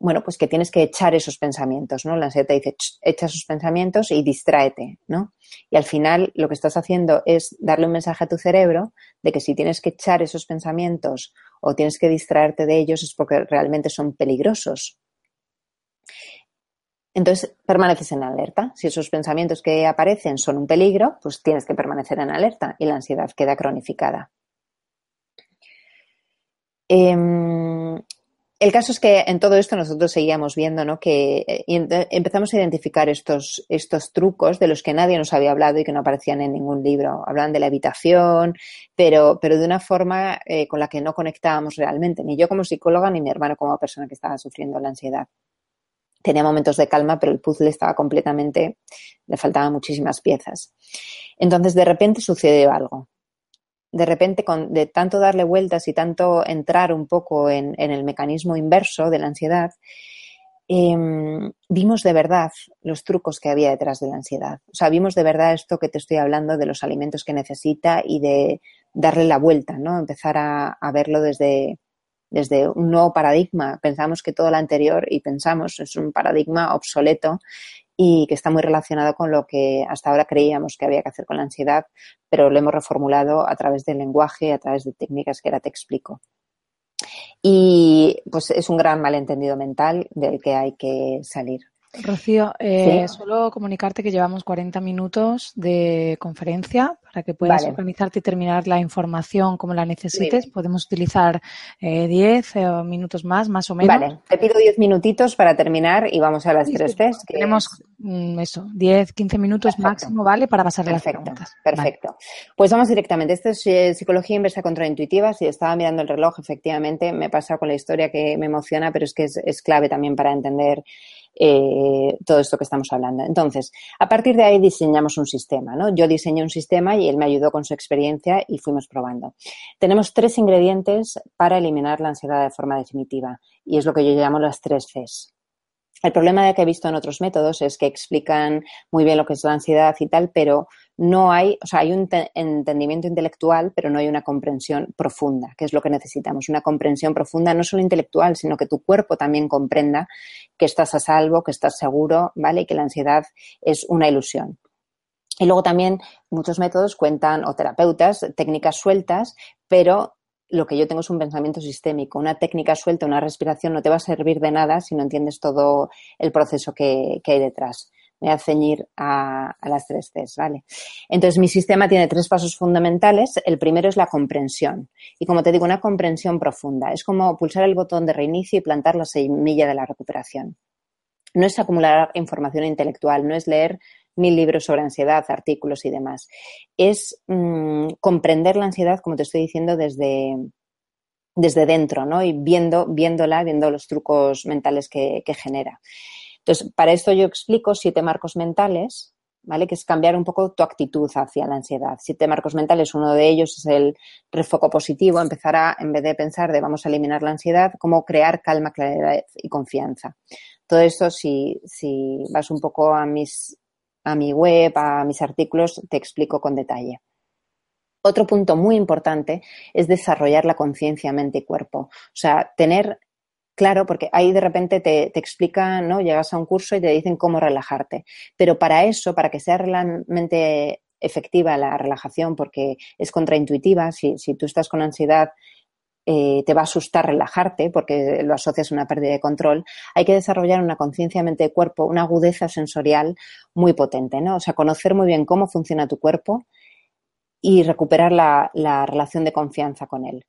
bueno, pues que tienes que echar esos pensamientos, ¿no? La ansiedad te dice, echa esos pensamientos y distráete, ¿no? Y al final lo que estás haciendo es darle un mensaje a tu cerebro de que si tienes que echar esos pensamientos o tienes que distraerte de ellos es porque realmente son peligrosos. Entonces permaneces en alerta. Si esos pensamientos que aparecen son un peligro, pues tienes que permanecer en alerta y la ansiedad queda cronificada. Em, el caso es que en todo esto nosotros seguíamos viendo ¿no? que eh, empezamos a identificar estos, estos trucos de los que nadie nos había hablado y que no aparecían en ningún libro. Hablaban de la habitación, pero, pero de una forma eh, con la que no conectábamos realmente, ni yo como psicóloga ni mi hermano como persona que estaba sufriendo la ansiedad. Tenía momentos de calma, pero el puzzle estaba completamente, le faltaban muchísimas piezas. Entonces, de repente sucedió algo de repente, con, de tanto darle vueltas y tanto entrar un poco en, el mecanismo inverso de la ansiedad, em, vimos de verdad los trucos que había detrás de la ansiedad. O sea, vimos de verdad esto que te estoy hablando de los alimentos que necesita y de darle la vuelta, ¿no? Empezar a, verlo desde, desde un nuevo paradigma. Pensamos que todo lo anterior, y pensamos, es un paradigma obsoleto y que está muy relacionado con lo que hasta ahora creíamos que había que hacer con la ansiedad, pero lo hemos reformulado a través del lenguaje, a través de técnicas que ahora te explico. Y pues es un gran malentendido mental del que hay que salir. Rocío, eh, solo comunicarte que llevamos 40 minutos de conferencia para que puedas organizarte y terminar la información como la necesites. Podemos utilizar 10 eh, eh, minutos más, más o menos. Vale, te pido 10 minutitos para terminar y vamos a las tres Cs. Tenemos mm, eso, 10, 15 minutos máximo, ¿vale? Para pasar las preguntas. Perfecto. Pues vamos directamente. Esto es psicología inversa contraintuitiva. Si estaba mirando el reloj, efectivamente, me pasa con la historia que me emociona, pero es que es clave también para entender eh, todo esto que estamos hablando. Entonces, a partir de ahí diseñamos un sistema, ¿no? Yo diseñé un sistema y él me ayudó con su experiencia y fuimos probando. Tenemos tres ingredientes para eliminar la ansiedad de forma definitiva y es lo que yo llamo las tres Cs. El problema que he visto en otros métodos es que explican muy bien lo que es la ansiedad y tal, pero no hay, o sea, hay un entendimiento intelectual, pero no hay una comprensión profunda, que es lo que necesitamos. Una comprensión profunda, no solo intelectual, sino que tu cuerpo también comprenda que estás a salvo, que estás seguro, ¿vale? Y que la ansiedad es una ilusión. Y luego también muchos métodos cuentan, o terapeutas, técnicas sueltas, pero lo que yo tengo es un pensamiento sistémico. Una técnica suelta, una respiración no te va a servir de nada si no entiendes todo el proceso que hay detrás voy a ceñir a, las tres Cs, ¿vale? Entonces, mi sistema tiene tres pasos fundamentales. El primero es la comprensión. Y como te digo, una comprensión profunda. Es como pulsar el botón de reinicio y plantar la semilla de la recuperación. No es acumular información intelectual, no es leer mil libros sobre ansiedad, artículos y demás. Es mm, comprender la ansiedad, como te estoy diciendo, desde, desde dentro, ¿no? Y viendo, viéndola, viendo los trucos mentales que genera. Entonces, para esto yo explico siete marcos mentales, ¿vale? Que es cambiar un poco tu actitud hacia la ansiedad. Siete marcos mentales, uno de ellos es el refoco positivo, empezar a, en vez de pensar de vamos a eliminar la ansiedad, cómo crear calma, claridad y confianza. Todo esto, si, si vas un poco a mis, a mi web, a mis artículos, te explico con detalle. Otro punto muy importante es desarrollar la conciencia mente y cuerpo. O sea, tener Claro, porque ahí de repente te, explican, ¿no? Llegas a un curso y te dicen cómo relajarte. Pero para eso, para que sea realmente efectiva la relajación, porque es contraintuitiva, si, si tú estás con ansiedad, eh, te va a asustar relajarte porque lo asocias a una pérdida de control, hay que desarrollar una conciencia mente-cuerpo, una agudeza sensorial muy potente, ¿no? O sea, conocer muy bien cómo funciona tu cuerpo y recuperar la relación de confianza con él.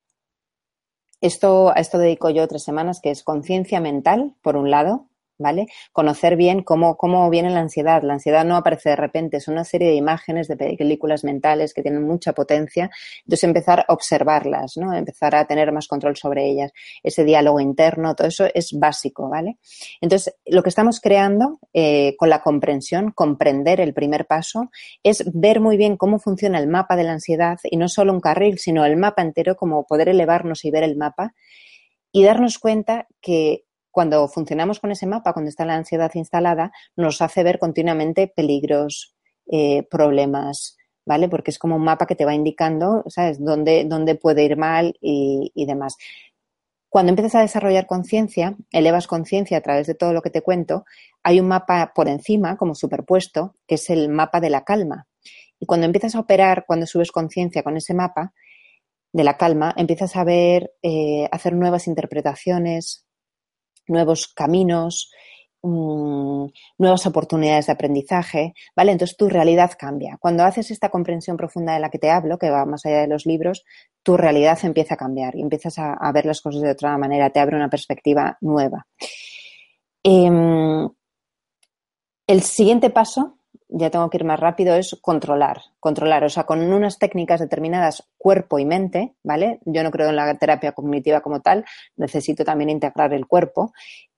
Esto, a esto dedico yo tres semanas, que es conciencia mental, por un lado, ¿vale? Conocer bien cómo, cómo viene la ansiedad. La ansiedad no aparece de repente, es una serie de imágenes, de películas mentales que tienen mucha potencia. Entonces empezar a observarlas, ¿no? Empezar a tener más control sobre ellas. Ese diálogo interno, todo eso es básico, ¿vale? Entonces, lo que estamos creando eh, con la comprensión, comprender el primer paso, es ver muy bien cómo funciona el mapa de la ansiedad y no solo un carril, sino el mapa entero, como poder elevarnos y ver el mapa y darnos cuenta que cuando funcionamos con ese mapa, cuando está la ansiedad instalada, nos hace ver continuamente peligros, eh, problemas, ¿vale? Porque es como un mapa que te va indicando, ¿sabes?, dónde, dónde puede ir mal y, demás. Cuando empiezas a desarrollar conciencia, elevas conciencia a través de todo lo que te cuento, hay un mapa por encima, como superpuesto, que es el mapa de la calma. Y cuando empiezas a operar, cuando subes conciencia con ese mapa de la calma, empiezas a ver, eh, hacer nuevas interpretaciones, nuevos caminos, mm, nuevas oportunidades de aprendizaje, ¿vale? Entonces tu realidad cambia. Cuando haces esta comprensión profunda de la que te hablo, que va más allá de los libros, tu realidad empieza a cambiar y empiezas a, ver las cosas de otra manera, te abre una perspectiva nueva. Em, el siguiente paso ya tengo que ir más rápido, es controlar. Controlar, o sea, con unas técnicas determinadas, cuerpo y mente, ¿vale? Yo no creo en la terapia cognitiva como tal, necesito también integrar el cuerpo.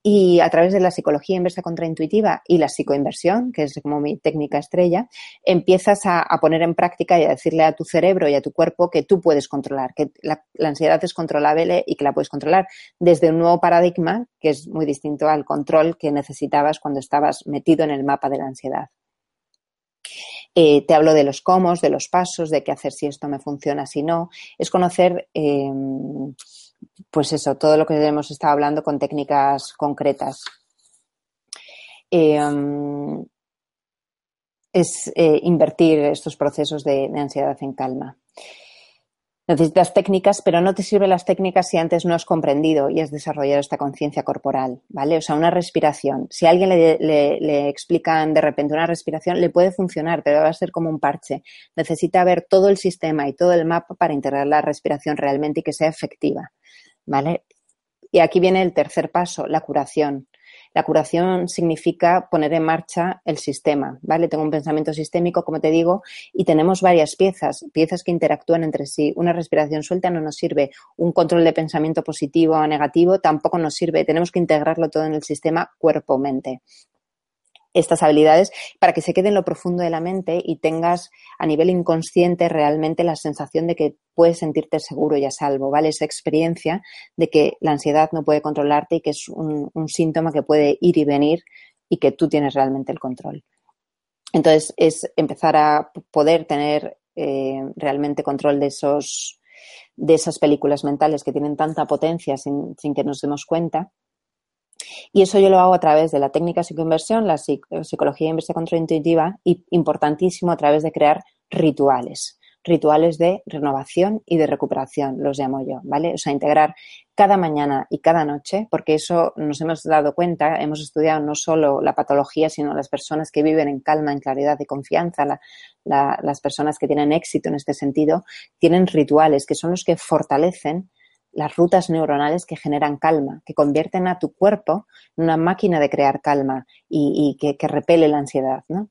Y a través de la psicología inversa contraintuitiva y la psicoinversión, que es como mi técnica estrella, empiezas a, poner en práctica y a decirle a tu cerebro y a tu cuerpo que tú puedes controlar, que la, la ansiedad es controlable y que la puedes controlar desde un nuevo paradigma que es muy distinto al control que necesitabas cuando estabas metido en el mapa de la ansiedad. Eh, te hablo de los cómo, de los pasos, de qué hacer si esto me funciona, si no. Es conocer, em, pues eso, todo lo que hemos estado hablando con técnicas concretas. Em, es eh, invertir estos procesos de, ansiedad en calma. Necesitas técnicas, pero no te sirven las técnicas si antes no has comprendido y has desarrollado esta conciencia corporal, ¿vale? O sea, una respiración. Si a alguien le, le, explican de repente una respiración, le puede funcionar, pero va a ser como un parche. Necesita ver todo el sistema y todo el mapa para integrar la respiración realmente y que sea efectiva, ¿vale? Y aquí viene el tercer paso, la curación. La curación significa poner en marcha el sistema, ¿vale? Tengo un pensamiento sistémico, como te digo, y tenemos varias piezas, piezas que interactúan entre sí. Una respiración suelta no nos sirve, un control de pensamiento positivo o negativo tampoco nos sirve. Tenemos que integrarlo todo en el sistema cuerpo-mente estas habilidades para que se quede en lo profundo de la mente y tengas a nivel inconsciente realmente la sensación de que puedes sentirte seguro y a salvo, ¿vale? Esa experiencia de que la ansiedad no puede controlarte y que es un, síntoma que puede ir y venir y que tú tienes realmente el control. Entonces, es empezar a poder tener eh, realmente control de esos de esas películas mentales que tienen tanta potencia sin, sin que nos demos cuenta y eso yo lo hago a través de la técnica psicoinversión, la psicología inversa contraintuitiva y, importantísimo, a través de crear rituales. Rituales de renovación y de recuperación, los llamo yo, ¿vale? O sea, integrar cada mañana y cada noche, porque eso nos hemos dado cuenta, hemos estudiado no solo la patología, sino las personas que viven en calma, en claridad y confianza, las personas que tienen éxito en este sentido, tienen rituales que son los que fortalecen las rutas neuronales que generan calma, que convierten a tu cuerpo en una máquina de crear calma y, que, repele la ansiedad, ¿no?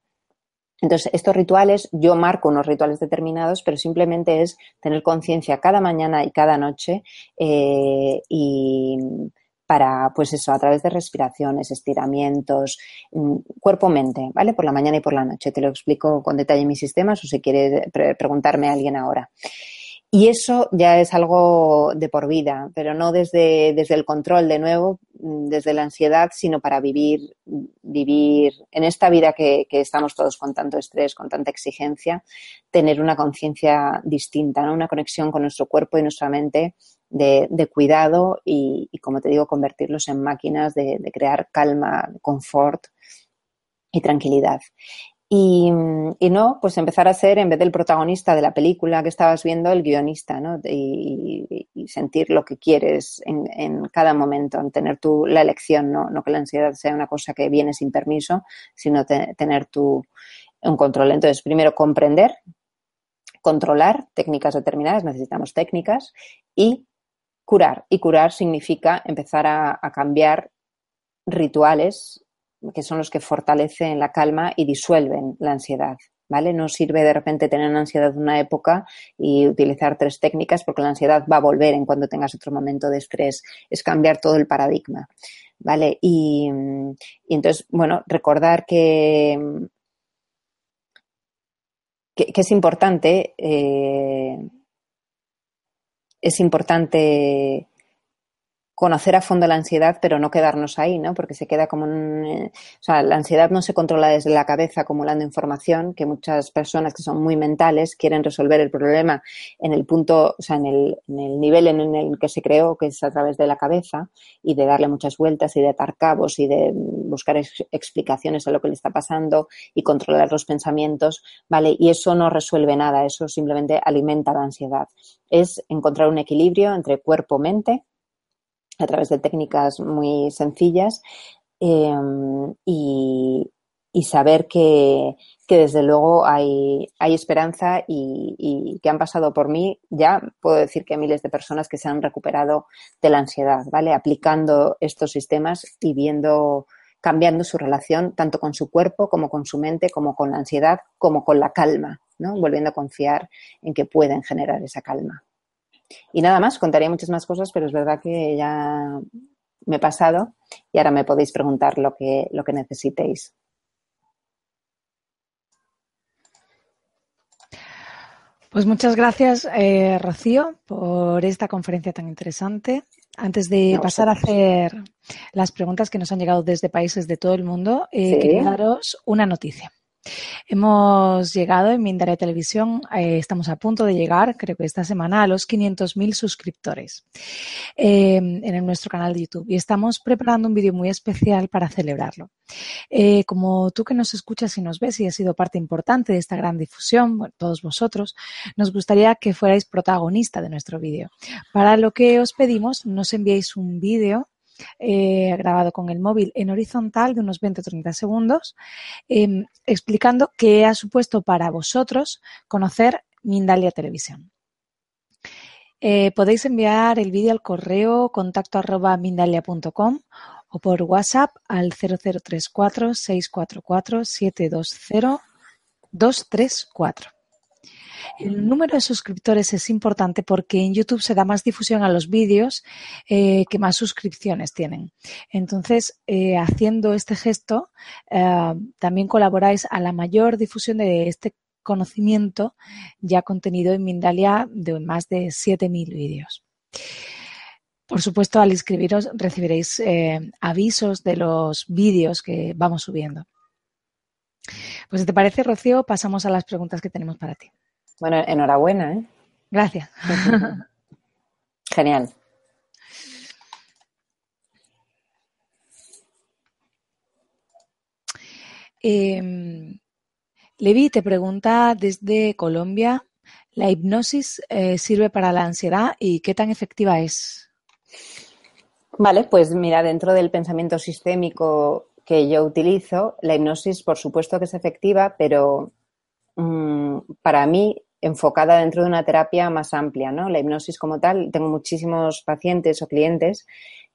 Entonces, estos rituales, yo marco unos rituales determinados, pero simplemente es tener conciencia cada mañana y cada noche eh, y para, pues eso, a través de respiraciones, estiramientos, mm, cuerpo-mente, ¿vale? Por la mañana y por la noche. Te lo explico con detalle mis sistemas o si quiere preguntarme a alguien ahora. Y eso ya es algo de por vida, pero no desde, desde el control, de nuevo, mm, desde la ansiedad, sino para vivir, vivir en esta vida que, estamos todos con tanto estrés, con tanta exigencia, tener una conciencia distinta, ¿no? una conexión con nuestro cuerpo y nuestra mente de, cuidado y, como te digo, convertirlos en máquinas de, de crear calma, confort y tranquilidad. Y, no, pues empezar a ser, en vez del protagonista de la película que estabas viendo, el guionista, ¿no? Y, sentir lo que quieres en, cada momento, en tener tu, la elección, ¿no? no que la ansiedad sea una cosa que viene sin permiso, sino tener tu, un control. Entonces, primero comprender, controlar técnicas determinadas, necesitamos técnicas, y curar. Y curar significa empezar a cambiar rituales que son los que fortalecen la calma y disuelven la ansiedad. ¿Vale? No sirve de repente tener ansiedad en una época y utilizar tres técnicas porque la ansiedad va a volver en cuando tengas otro momento de estrés. Es cambiar todo el paradigma. ¿Vale? Y, entonces, bueno, recordar que, que, es importante, eh, es importante conocer a fondo la ansiedad, pero no quedarnos ahí, ¿no? Porque se queda como un... Eh, o sea, la ansiedad no se controla desde la cabeza acumulando información, que muchas personas que son muy mentales quieren resolver el problema en el punto, o sea, en el, nivel en el que se creó, que es a través de la cabeza, y de darle muchas vueltas y de atar cabos y de buscar explicaciones a lo que le está pasando y controlar los pensamientos, ¿vale? Y eso no resuelve nada, eso simplemente alimenta la ansiedad. Es encontrar un equilibrio entre cuerpo-mente, a través de técnicas muy sencillas em, y, saber que, desde luego hay, hay esperanza y, que han pasado por mí, ya puedo decir que miles de personas que se han recuperado de la ansiedad, ¿vale? Aplicando estos sistemas y viendo, cambiando su relación tanto con su cuerpo como con su mente, como con la ansiedad, como con la calma, ¿no? Volviendo a confiar en que pueden generar esa calma. Y nada más, contaría muchas más cosas, pero es verdad que ya me he pasado y ahora me podéis preguntar lo que, lo que necesitéis. Pues muchas gracias, eh, Rocío, por esta conferencia tan interesante. Antes de pasar a hacer las preguntas que nos han llegado desde países de todo el mundo, eh, quería daros una noticia. Hemos llegado en Mindalia Televisión, eh, estamos a punto de llegar, creo que esta semana, a los 500.000 suscriptores eh, en nuestro canal de YouTube y estamos preparando un vídeo muy especial para celebrarlo. Eh, como tú que nos escuchas y nos ves y has sido parte importante de esta gran difusión, todos vosotros, nos gustaría que fuerais protagonista de nuestro vídeo. Para lo que os pedimos, nos enviéis un vídeo eh, grabado con el móvil en horizontal de unos 20 o 30 segundos, em, explicando qué ha supuesto para vosotros conocer Mindalia Televisión. Eh, podéis enviar el vídeo al correo contacto arroba mindalia.com o por WhatsApp al 0034 644 720 234. El número de suscriptores es importante porque en YouTube se da más difusión a los vídeos eh, que más suscripciones tienen. Entonces, eh, haciendo este gesto, eh, también colaboráis a la mayor difusión de este conocimiento ya contenido en Mindalia de más de 7.000 vídeos. Por supuesto, al inscribiros recibiréis avisos de los vídeos que vamos subiendo. Pues si te parece, Rocío, pasamos a las preguntas que tenemos para ti. Bueno, enhorabuena, ¿eh? Gracias. Genial. Em, Levi te pregunta desde Colombia, ¿la hipnosis eh, sirve para la ansiedad y qué tan efectiva es? Vale, pues mira, dentro del pensamiento sistémico que yo utilizo, la hipnosis por supuesto que es efectiva, pero mm, para mí enfocada dentro de una terapia más amplia, ¿no? La hipnosis como tal, tengo muchísimos pacientes o clientes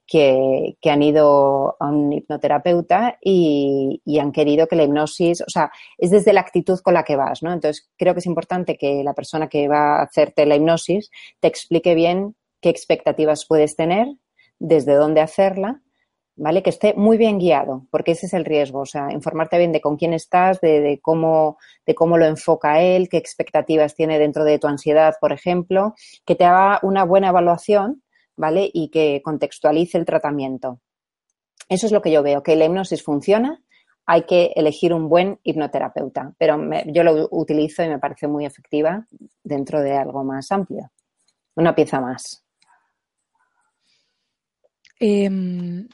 que, han ido a un hipnoterapeuta y, han querido que la hipnosis, o sea, es desde la actitud con la que vas, ¿no? Entonces, creo que es importante que la persona que va a hacerte la hipnosis te explique bien qué expectativas puedes tener, desde dónde hacerla ¿vale? Que esté muy bien guiado, porque ese es el riesgo, o sea, informarte bien de con quién estás, de, cómo, de cómo lo enfoca él, qué expectativas tiene dentro de tu ansiedad, por ejemplo, que te haga una buena evaluación, ¿vale? Y que contextualice el tratamiento. Eso es lo que yo veo, que la hipnosis funciona, hay que elegir un buen hipnoterapeuta, pero yo lo utilizo y me parece muy efectiva dentro de algo más amplio, una pieza más. Em,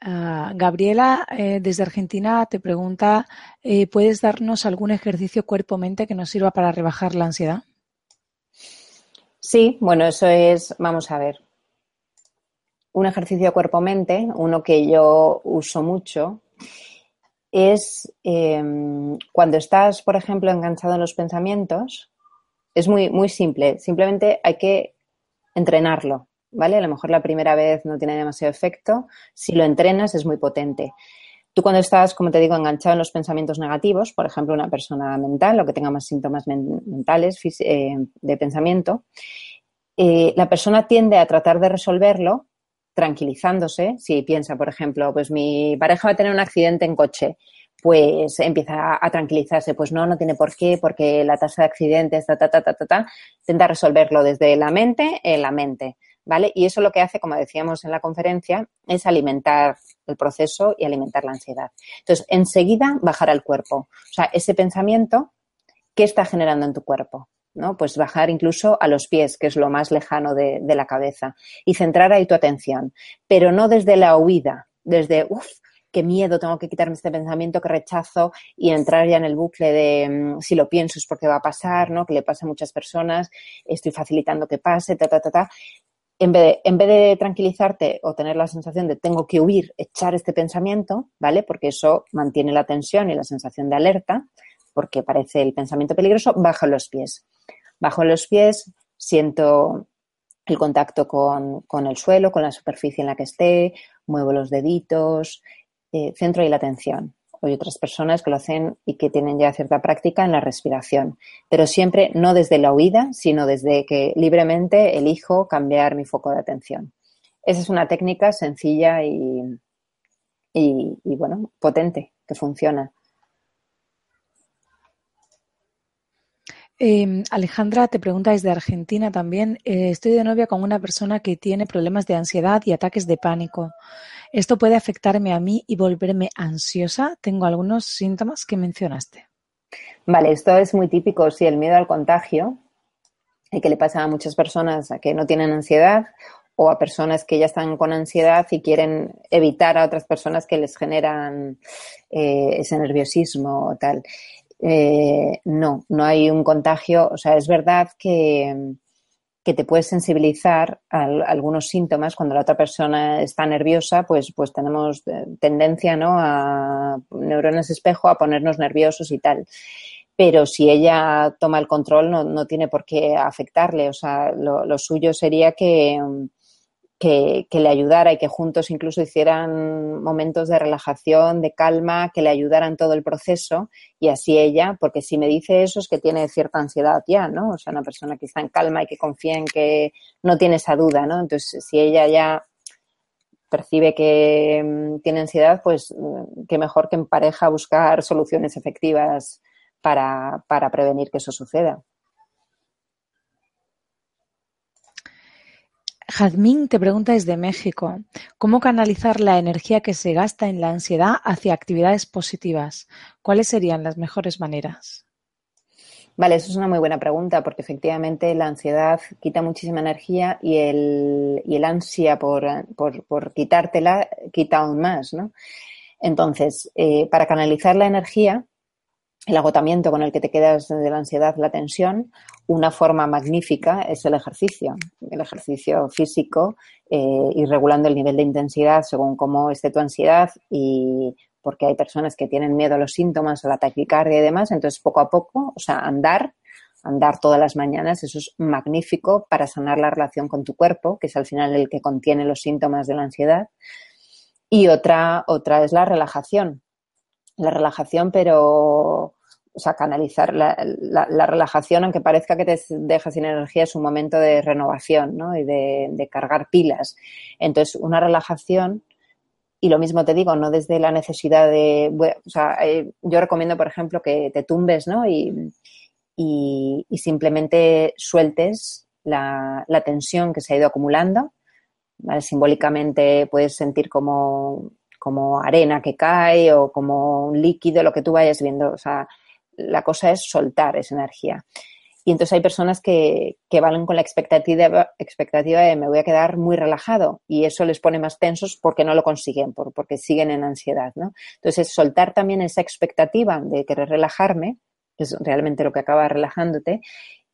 Ah, Gabriela, eh, desde Argentina, te pregunta, eh, ¿puedes darnos algún ejercicio cuerpo-mente que nos sirva para rebajar la ansiedad? Sí, bueno, eso es, vamos a ver, un ejercicio cuerpo-mente, uno que yo uso mucho, es em, cuando estás, por ejemplo, enganchado en los pensamientos, es muy, muy simple, simplemente hay que entrenarlo. ¿Vale? A lo mejor la primera vez no tiene demasiado efecto. Si lo entrenas es muy potente. Tú cuando estás, como te digo, enganchado en los pensamientos negativos, por ejemplo, una persona mental o que tenga más síntomas mentales eh, de pensamiento, eh, la persona tiende a tratar de resolverlo tranquilizándose. Si piensa, por ejemplo, pues mi pareja va a tener un accidente en coche, pues empieza a tranquilizarse, pues no, no tiene por qué, porque la tasa de accidentes, ta, ta, ta, ta, ta, ta, intenta resolverlo desde la mente en la mente. ¿Vale? Y eso lo que hace, como decíamos en la conferencia, es alimentar el proceso y alimentar la ansiedad. Entonces, enseguida bajar al cuerpo. O sea, ese pensamiento, ¿qué está generando en tu cuerpo? ¿no? Pues bajar incluso a los pies, que es lo más lejano de, la cabeza, y centrar ahí tu atención, pero no desde la huida, desde, uff, qué miedo, tengo que quitarme este pensamiento que rechazo y entrar ya en el bucle de mm, si lo pienso es porque va a pasar, ¿no? Que le pasa a muchas personas, estoy facilitando que pase, ta, ta, ta, ta en vez, de, tranquilizarte o tener la sensación de tengo que huir, echar este pensamiento, ¿vale? Porque eso mantiene la tensión y la sensación de alerta, porque parece el pensamiento peligroso, bajo los pies. Bajo los pies siento el contacto con, el suelo, con la superficie en la que esté, muevo los deditos, eh, centro ahí la atención hay otras personas que lo hacen y que tienen ya cierta práctica en la respiración, pero siempre no desde la huida, sino desde que libremente elijo cambiar mi foco de atención. Esa es una técnica sencilla y, y, bueno, potente, que funciona. Em, Alejandra te pregunta desde Argentina también. Eh, estoy de novia con una persona que tiene problemas de ansiedad y ataques de pánico. ¿Esto puede afectarme a mí y volverme ansiosa? Tengo algunos síntomas que mencionaste. Vale, esto es muy típico, sí, el miedo al contagio, y que le pasa a muchas personas que no tienen ansiedad o a personas que ya están con ansiedad y quieren evitar a otras personas que les generan eh, ese nerviosismo o tal. Eh, no, no hay un contagio. O sea, es verdad que, que te puedes sensibilizar a, algunos síntomas cuando la otra persona está nerviosa, pues, pues tenemos eh, tendencia ¿no? a neuronas espejo a ponernos nerviosos y tal pero si ella toma el control no, no tiene por qué afectarle. O sea, lo, lo suyo sería que, que, le ayudara y que juntos incluso hicieran momentos de relajación, de calma, que le ayudaran todo el proceso y así ella, porque si me dice eso es que tiene cierta ansiedad ya, ¿no? O sea, una persona que está en calma y que confía en que no tiene esa duda, ¿no? Entonces, si ella ya percibe que mm, tiene ansiedad, pues mm, qué mejor que en pareja buscar soluciones efectivas para, para prevenir que eso suceda. Jazmín te pregunta desde México, ¿cómo canalizar la energía que se gasta en la ansiedad hacia actividades positivas? ¿Cuáles serían las mejores maneras? Vale, eso es una muy buena pregunta porque efectivamente la ansiedad quita muchísima energía y el, y el ansia por, por, quitártela quita aún más, ¿no? Entonces, eh, para canalizar la energía, el agotamiento con el que te quedas de la ansiedad, la tensión, una forma magnífica es el ejercicio, el ejercicio físico eh, y regulando el nivel de intensidad según cómo esté tu ansiedad y porque hay personas que tienen miedo a los síntomas, a la taquicardia y demás, entonces poco a poco, o sea, andar, andar todas las mañanas, eso es magnífico para sanar la relación con tu cuerpo, que es al final el que contiene los síntomas de la ansiedad. Y otra, otra es la relajación, la relajación, pero, o sea, canalizar la, la, relajación, aunque parezca que te deja sin energía, es un momento de renovación, ¿no? Y de, cargar pilas. Entonces, una relajación, y lo mismo te digo, no desde la necesidad de, o sea, eh, yo recomiendo, por ejemplo, que te tumbes, ¿no? Y, y, simplemente sueltes la, tensión que se ha ido acumulando. Simbólicamente puedes sentir como como arena que cae o como un líquido, lo que tú vayas viendo. O sea, la cosa es soltar esa energía. Y entonces hay personas que, que van con la expectativa, expectativa de me voy a quedar muy relajado y eso les pone más tensos porque no lo consiguen, por, porque siguen en ansiedad, ¿no? Entonces, soltar también esa expectativa de querer relajarme, que es realmente lo que acaba relajándote,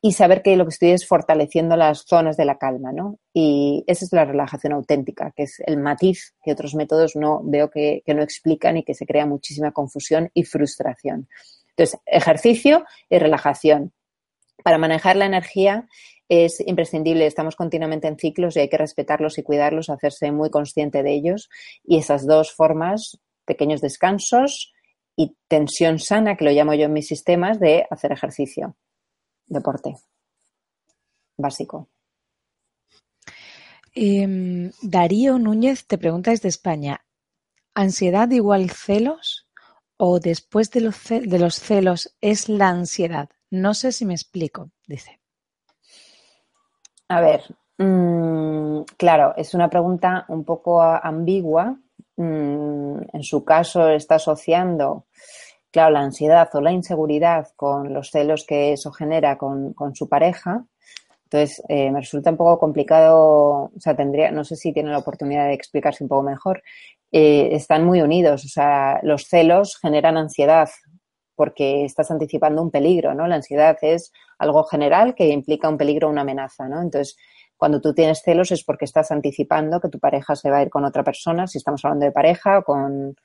y saber que lo que estoy es fortaleciendo las zonas de la calma, ¿no? Y esa es la relajación auténtica, que es el matiz que otros métodos no veo que, no explican y que se crea muchísima confusión y frustración. Entonces, ejercicio y relajación. Para manejar la energía es imprescindible, estamos continuamente en ciclos y hay que respetarlos y cuidarlos, hacerse muy consciente de ellos. Y esas dos formas, pequeños descansos y tensión sana, que lo llamo yo en mis sistemas, de hacer ejercicio deporte básico. Em, Darío Núñez te pregunta desde España, ¿ansiedad igual celos o después de los, de los celos es la ansiedad? No sé si me explico, dice. A ver, mm, claro, es una pregunta un poco ambigua. Mm, en su caso está asociando claro, la ansiedad o la inseguridad con los celos que eso genera con, su pareja. Entonces, eh, me resulta un poco complicado, o sea, tendría, no sé si tiene la oportunidad de explicarse un poco mejor. Eh, están muy unidos, o sea, los celos generan ansiedad porque estás anticipando un peligro, ¿no? La ansiedad es algo general que implica un peligro o una amenaza, ¿no? Entonces, cuando tú tienes celos es porque estás anticipando que tu pareja se va a ir con otra persona, si estamos hablando de pareja o con,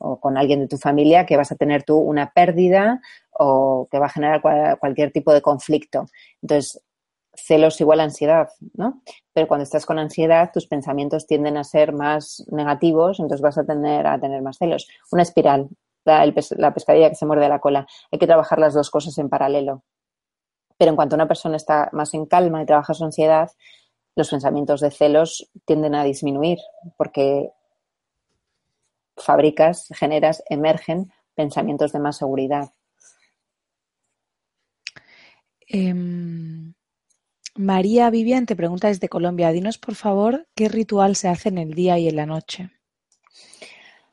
o con alguien de tu familia que vas a tener tú una pérdida o que va a generar cualquier tipo de conflicto. Entonces, celos igual a ansiedad, ¿no? Pero cuando estás con ansiedad, tus pensamientos tienden a ser más negativos, entonces vas a tener a tener más celos. Una espiral, la, la pescadilla que se muerde la cola. Hay que trabajar las dos cosas en paralelo. Pero en cuanto una persona está más en calma y trabaja su ansiedad, los pensamientos de celos tienden a disminuir, porque fabricas, generas, emergen pensamientos de más seguridad. Em, María Vivian te pregunta desde Colombia, dinos por favor qué ritual se hace en el día y en la noche.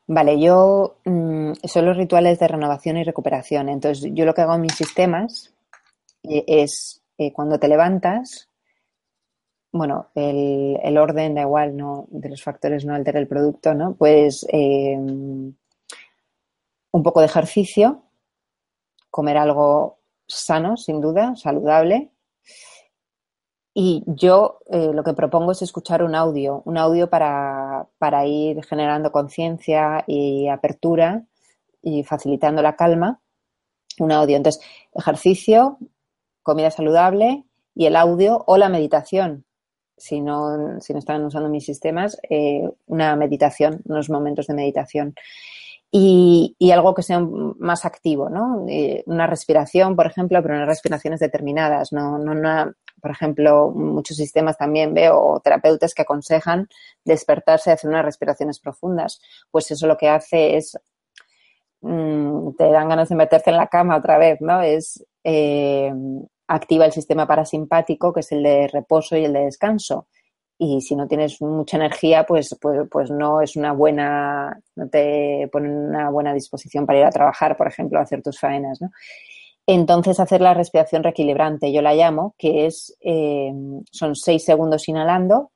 Vale, yo mm, son los rituales de renovación y recuperación. Entonces, yo lo que hago en mis sistemas eh, es eh, cuando te levantas, bueno, el, orden da igual, no, de los factores no altera el producto, ¿no? Pues un poco de ejercicio, comer algo sano, sin duda, saludable. Y yo eh, lo que propongo es escuchar un audio, un audio para, para ir generando conciencia y apertura y facilitando la calma. Un audio. Entonces, ejercicio, comida saludable y el audio o la meditación. Si no, si no están usando mis sistemas, eh, una meditación, unos momentos de meditación y, algo que sea más activo, ¿no? Eh, una respiración, por ejemplo, pero unas respiraciones determinadas, no, no una, por ejemplo, muchos sistemas también veo terapeutas que aconsejan despertarse y hacer unas respiraciones profundas. Pues eso lo que hace es mm, te dan ganas de meterte en la cama otra vez, ¿no? Es eh, activa el sistema parasimpático, que es el de reposo y el de descanso y si no tienes mucha energía, pues, pues, pues, no es una buena, no te pone una buena disposición para ir a trabajar, por ejemplo, a hacer tus faenas, ¿no? Entonces, hacer la respiración reequilibrante, yo la llamo, que es, eh, son seis segundos inhalando,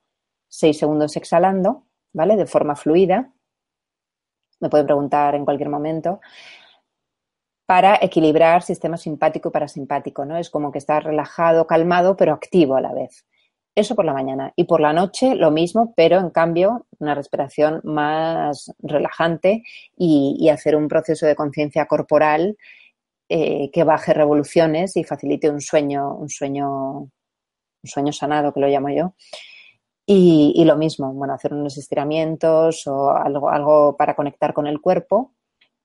seis segundos exhalando, ¿vale? De forma fluida. Me pueden preguntar en cualquier momento para equilibrar sistema simpático y parasimpático, ¿no? Es como que estás relajado, calmado, pero activo a la vez. Eso por la mañana. Y por la noche lo mismo, pero en cambio una respiración más relajante y, hacer un proceso de conciencia corporal eh, que baje revoluciones y facilite un sueño, un sueño, un sueño sanado, que lo llamo yo. Y, lo mismo, bueno, hacer unos estiramientos o algo, algo para conectar con el cuerpo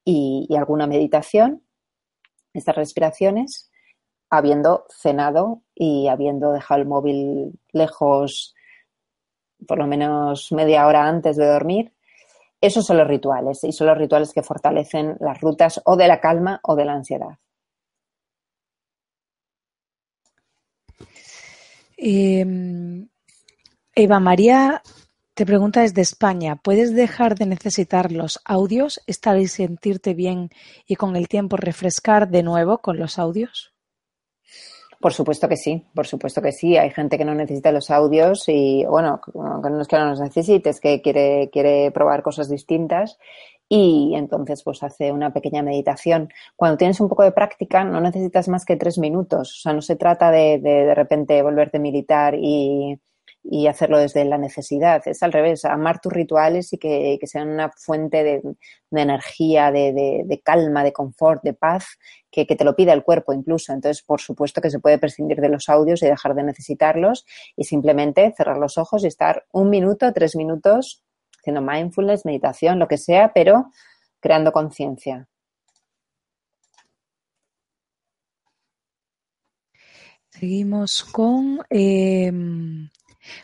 y alguna meditación, estas respiraciones habiendo cenado y habiendo dejado el móvil lejos por lo menos media hora antes de dormir. Esos son los rituales y son los rituales que fortalecen las rutas o de la calma o de la ansiedad. Em, Eva María te pregunta desde España, ¿puedes dejar de necesitar los audios, estar y sentirte bien y con el tiempo refrescar de nuevo con los audios? Por supuesto que sí, por supuesto que sí. Hay gente que no necesita los audios y, bueno, no es que no los necesites, que quiere, quiere probar cosas distintas y entonces pues hace una pequeña meditación. Cuando tienes un poco de práctica no necesitas más que tres minutos. O sea, no se trata de de, de repente volverte militar y y hacerlo desde la necesidad. Es al revés, amar tus rituales y que, sean una fuente de, energía, de, calma, de confort, de paz, que, te lo pida el cuerpo incluso. Entonces, por supuesto que se puede prescindir de los audios y dejar de necesitarlos y simplemente cerrar los ojos y estar un minuto, tres minutos haciendo mindfulness, meditación, lo que sea, pero creando conciencia. Seguimos con em,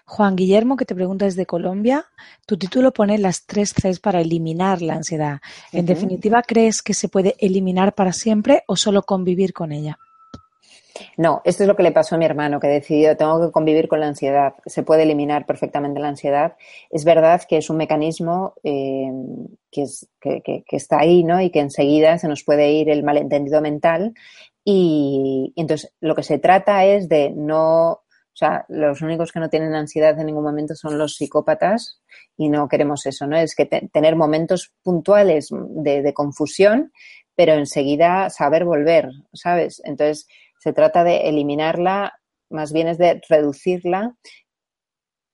Juan Guillermo, que te pregunta desde Colombia, tu título pone las tres Cs para eliminar la ansiedad. En definitiva, ¿crees que se puede eliminar para siempre o solo convivir con ella? No, esto es lo que le pasó a mi hermano, que decidió, tengo que convivir con la ansiedad. Se puede eliminar perfectamente la ansiedad. Es verdad que es un mecanismo eh, que, está ahí, ¿no? Y que enseguida se nos puede ir el malentendido mental. y entonces lo que se trata es de no o sea, los únicos que no tienen ansiedad en ningún momento son los psicópatas y no queremos eso, ¿no? Es que tener momentos puntuales de, confusión, pero enseguida saber volver, ¿sabes? Entonces, se trata de eliminarla, más bien es de reducirla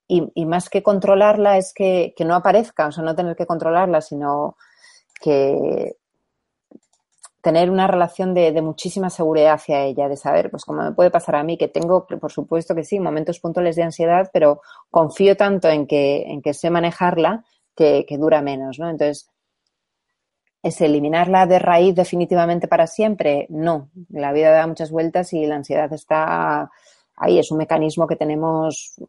y, y más que controlarla es que, que no aparezca, o sea, no tener que controlarla, sino que tener una relación de, muchísima seguridad hacia ella, de saber, pues como me puede pasar a mí, que tengo, por supuesto que sí, momentos puntuales de ansiedad, pero confío tanto en que, en que sé manejarla que, dura menos, ¿no? Entonces, ¿es eliminarla de raíz definitivamente para siempre? No, la vida da muchas vueltas y la ansiedad está ahí, es un mecanismo que tenemos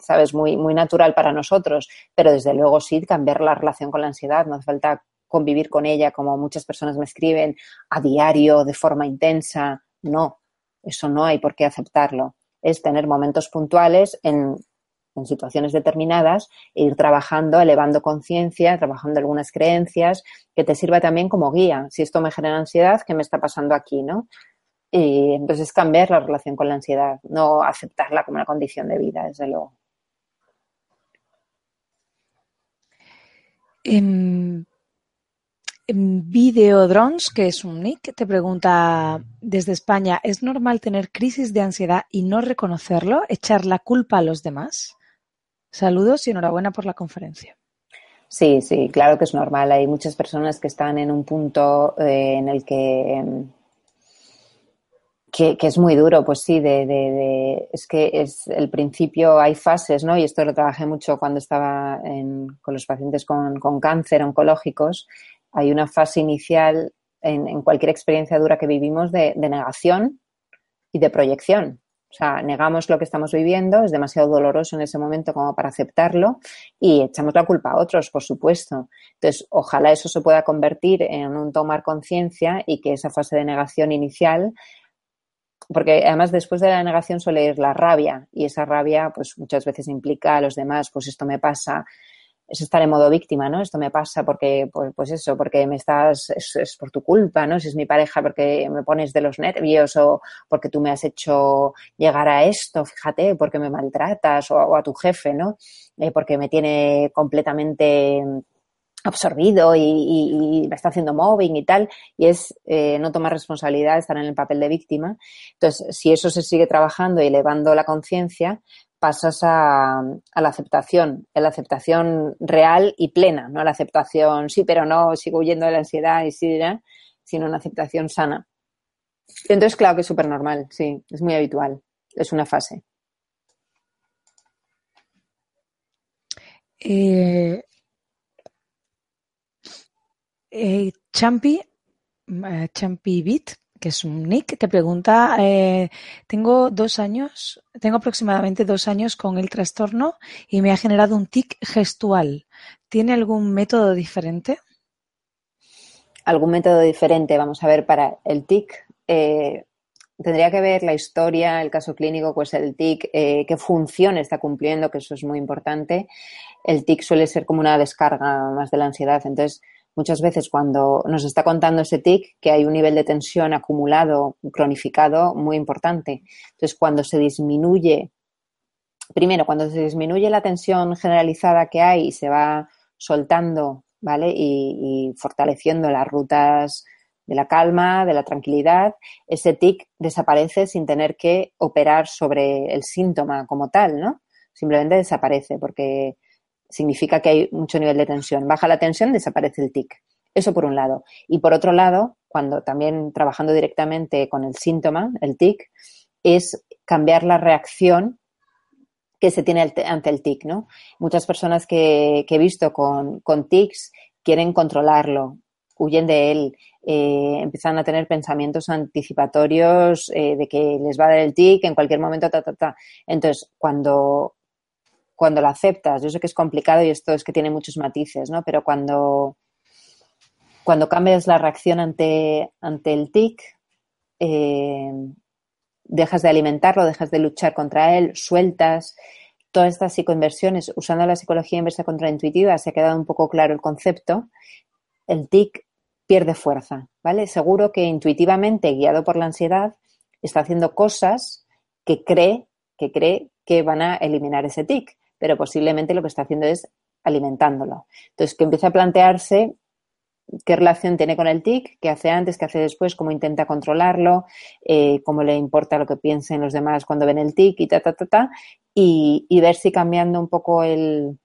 sabes, muy, muy natural para nosotros, pero desde luego sí cambiar la relación con la ansiedad, no hace falta convivir con ella, como muchas personas me escriben, a diario, de forma intensa. No, eso no hay por qué aceptarlo. Es tener momentos puntuales en situaciones determinadas e ir trabajando, elevando conciencia, trabajando algunas creencias, que te sirva también como guía. Si esto me genera ansiedad, ¿qué me está pasando aquí, no? Y entonces cambiar la relación con la ansiedad, no aceptarla como una condición de vida, desde luego. Videodrones, que es un nick, te pregunta desde España, ¿es normal tener crisis de ansiedad y no reconocerlo, echar la culpa a los demás? Saludos y enhorabuena por la conferencia. Sí, sí, claro que es normal. Hay muchas personas que están en un punto eh, en el que que, es muy duro, pues sí, de, de, es que es el principio, hay fases, ¿no? Y esto lo trabajé mucho cuando estaba con los pacientes con, con, cáncer oncológicos. Hay una fase inicial en, cualquier experiencia dura que vivimos de, negación y de proyección. O sea, negamos lo que estamos viviendo, es demasiado doloroso en ese momento como para aceptarlo y echamos la culpa a otros, por supuesto. Entonces, ojalá eso se pueda convertir en un tomar conciencia y que esa fase de negación inicial porque además después de la negación suele ir la rabia y esa rabia pues muchas veces implica a los demás, pues esto me pasa, es estar en modo víctima, ¿no? Esto me pasa porque, pues, pues eso, porque me estás, es, por tu culpa, ¿no? Si es mi pareja porque me pones de los nervios o porque tú me has hecho llegar a esto, fíjate, porque me maltratas o, a tu jefe, ¿no? Eh, porque me tiene completamente absorbido y, me está haciendo mobbing y tal, y es eh, no tomar responsabilidad, estar en el papel de víctima. Entonces, si eso se sigue trabajando y elevando la conciencia, pasas a, la aceptación, a la aceptación real y plena, no a la aceptación sí, pero no, sigo huyendo de la ansiedad y sí, sino una aceptación sana. Entonces, claro que es súper normal, sí, es muy habitual, es una fase. Eh, eh, Champi, eh, Champi Beat, que es un nick, te pregunta, eh, tengo dos años, tengo aproximadamente dos años con el trastorno y me ha generado un tic gestual. ¿Tiene algún método diferente? Algún método diferente, vamos a ver, para el tic. tendría que ver la historia, el caso clínico, pues el TIC, qué función está cumpliendo, que eso es muy importante. El TIC suele ser como una descarga más de la ansiedad. Entonces, muchas veces cuando nos está contando ese TIC que hay un nivel de tensión acumulado, cronificado muy importante. Entonces, cuando se disminuye, primero, cuando se disminuye la tensión generalizada que hay y se va soltando, ¿vale? Y, fortaleciendo las rutas de la calma, de la tranquilidad, ese tic desaparece sin tener que operar sobre el síntoma como tal, ¿no? Simplemente desaparece porque significa que hay mucho nivel de tensión. Baja la tensión, desaparece el tic. Eso por un lado. Y por otro lado, cuando también trabajando directamente con el síntoma, el tic, es cambiar la reacción que se tiene ante el tic, ¿no? Muchas personas que, he visto con, con, tics quieren controlarlo, huyen de él, eh, empiezan a tener pensamientos anticipatorios eh, de que les va a dar el tic en cualquier momento, ta, ta, ta. Entonces, cuando, cuando lo aceptas, yo sé que es complicado y esto es que tiene muchos matices, ¿no? Pero cuando, cuando cambias la reacción ante, ante el tic, eh, dejas de alimentarlo, dejas de luchar contra él, sueltas todas estas psicoinversiones, usando la psicología inversa contraintuitiva, se ha quedado un poco claro el concepto, el tic pierde fuerza, ¿vale? Seguro que intuitivamente, guiado por la ansiedad, está haciendo cosas que cree, que cree que van a eliminar ese tic pero posiblemente lo que está haciendo es alimentándolo. Entonces, que empiece a plantearse qué relación tiene con el TIC, qué hace antes, qué hace después, cómo intenta controlarlo, eh, cómo le importa lo que piensen los demás cuando ven el TIC y ta, ta, ta, ta, y, ver si cambiando un poco el,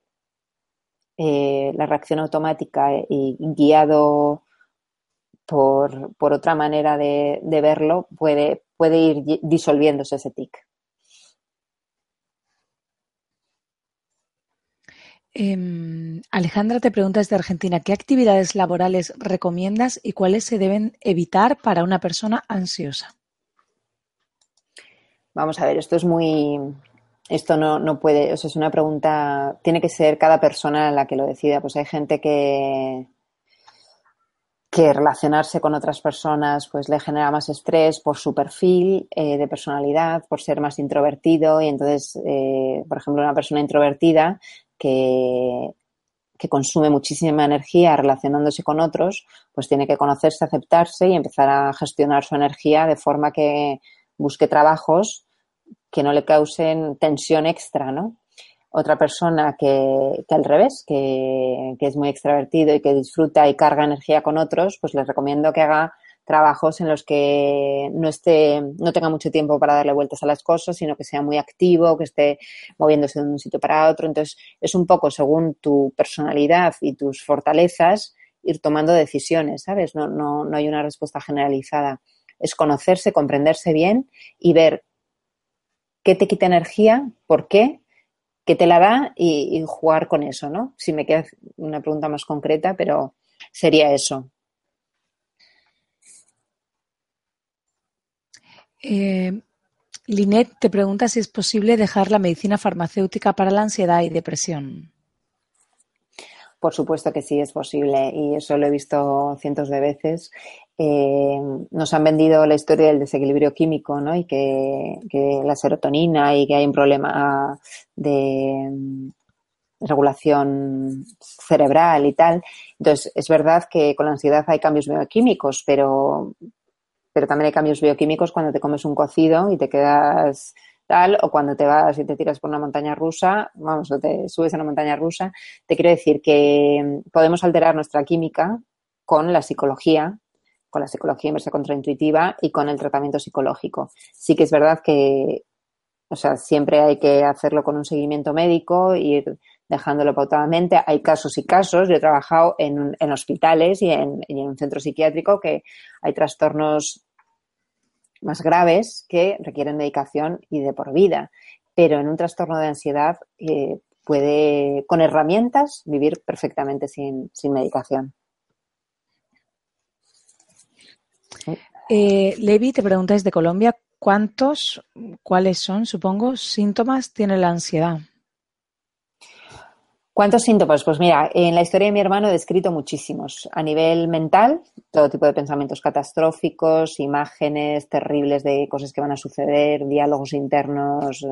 eh, la reacción automática y guiado por, otra manera de, de verlo, puede, puede ir disolviéndose ese TIC. Em, Alejandra te pregunta desde Argentina, ¿qué actividades laborales recomiendas y cuáles se deben evitar para una persona ansiosa? Vamos a ver, esto es muy, esto no, no puede, o sea, es una pregunta, tiene que ser cada persona la que lo decida. Pues hay gente que, que relacionarse con otras personas pues le genera más estrés por su perfil eh, de personalidad, por ser más introvertido y entonces, eh, por ejemplo, una persona introvertida que, consume muchísima energía relacionándose con otros, pues tiene que conocerse, aceptarse y empezar a gestionar su energía de forma que busque trabajos que no le causen tensión extra, ¿no? otra persona que, que al revés, que, que, es muy extravertido y que disfruta y carga energía con otros, pues les recomiendo que haga trabajos en los que no esté, no tenga mucho tiempo para darle vueltas a las cosas, sino que sea muy activo, que esté moviéndose de un sitio para otro. Entonces, es un poco según tu personalidad y tus fortalezas ir tomando decisiones, ¿sabes? No, no, no hay una respuesta generalizada. Es conocerse, comprenderse bien y ver qué te quita energía, por qué que te la da y, jugar con eso, ¿no? Si me queda una pregunta más concreta, pero sería eso. Eh, Linet te pregunta si es posible dejar la medicina farmacéutica para la ansiedad y depresión. Por supuesto que sí es posible y eso lo he visto cientos de veces eh, nos han vendido la historia del desequilibrio químico, ¿no? Y que, la serotonina y que hay un problema de mm, regulación cerebral y tal. Entonces, es verdad que con la ansiedad hay cambios bioquímicos, pero, pero también hay cambios bioquímicos cuando te comes un cocido y te quedas tal, o cuando te vas y te tiras por una montaña rusa, vamos, o te subes a una montaña rusa. Te quiero decir que mm, podemos alterar nuestra química con la psicología con la psicología inversa contraintuitiva y con el tratamiento psicológico. Sí que es verdad que, o sea, siempre hay que hacerlo con un seguimiento médico, ir dejándolo pautadamente. Hay casos y casos. Yo he trabajado en, en hospitales y en, un centro psiquiátrico que hay trastornos más graves que requieren medicación y de por vida. Pero en un trastorno de ansiedad eh, puede, con herramientas, vivir perfectamente sin, sin medicación. Eh, Levi te pregunta desde Colombia, ¿cuántos, cuáles son, supongo, síntomas tiene la ansiedad? ¿Cuántos síntomas? Pues mira, en la historia de mi hermano he descrito muchísimos. A nivel mental, todo tipo de pensamientos catastróficos, imágenes terribles de cosas que van a suceder, diálogos internos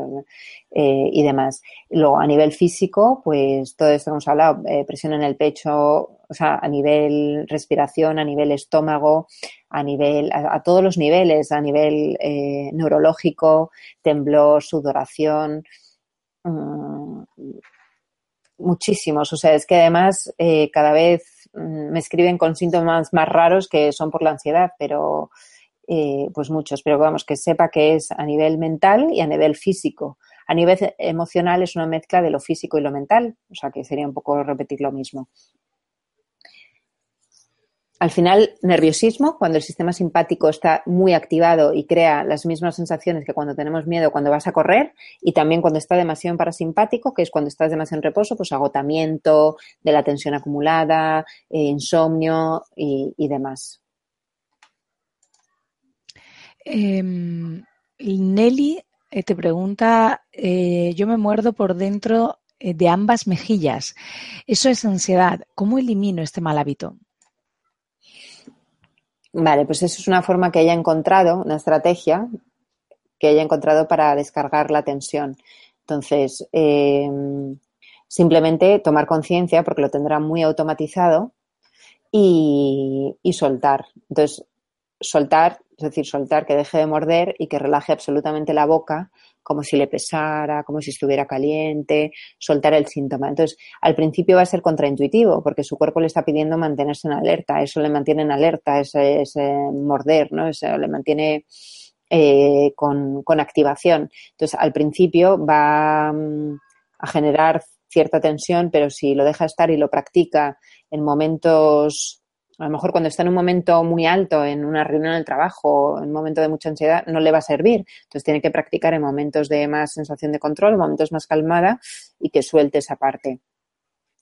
eh, y demás. Luego, a nivel físico, pues todo esto que hemos hablado, eh, presión en el pecho, o sea, a nivel respiración, a nivel estómago, a nivel, a, todos los niveles, a nivel eh, neurológico, temblor, sudoración, mm, muchísimos. O sea, es que además eh, cada vez mm, me escriben con síntomas más raros que son por la ansiedad, pero eh, pues muchos. Pero vamos, que sepa que es a nivel mental y a nivel físico. A nivel emocional es una mezcla de lo físico y lo mental, o sea que sería un poco repetir lo mismo. Al final, nerviosismo, cuando el sistema simpático está muy activado y crea las mismas sensaciones que cuando tenemos miedo cuando vas a correr, y también cuando está demasiado parasimpático, que es cuando estás demasiado en reposo, pues agotamiento de la tensión acumulada, eh, insomnio y, demás. Em, Nelly eh, te pregunta, eh, yo me muerdo por dentro de ambas mejillas. Eso es ansiedad. ¿Cómo elimino este mal hábito? Vale, pues eso es una forma que haya encontrado, una estrategia que haya encontrado para descargar la tensión. Entonces, em, simplemente tomar conciencia, porque lo tendrá muy automatizado, y, y soltar. Entonces, soltar, es decir, soltar que deje de morder y que relaje absolutamente la boca como si le pesara, como si estuviera caliente, soltar el síntoma. Entonces, al principio va a ser contraintuitivo porque su cuerpo le está pidiendo mantenerse en alerta, eso le mantiene en alerta, ese, morder, ¿no? Eso le mantiene eh, con, con activación. Entonces, al principio va mm, a generar cierta tensión, pero si lo deja estar y lo practica en momentos a lo mejor cuando está en un momento muy alto, en una reunión del trabajo, en un momento de mucha ansiedad, no le va a servir. Entonces tiene que practicar en momentos de más sensación de control, en momentos más calmada y que suelte esa parte.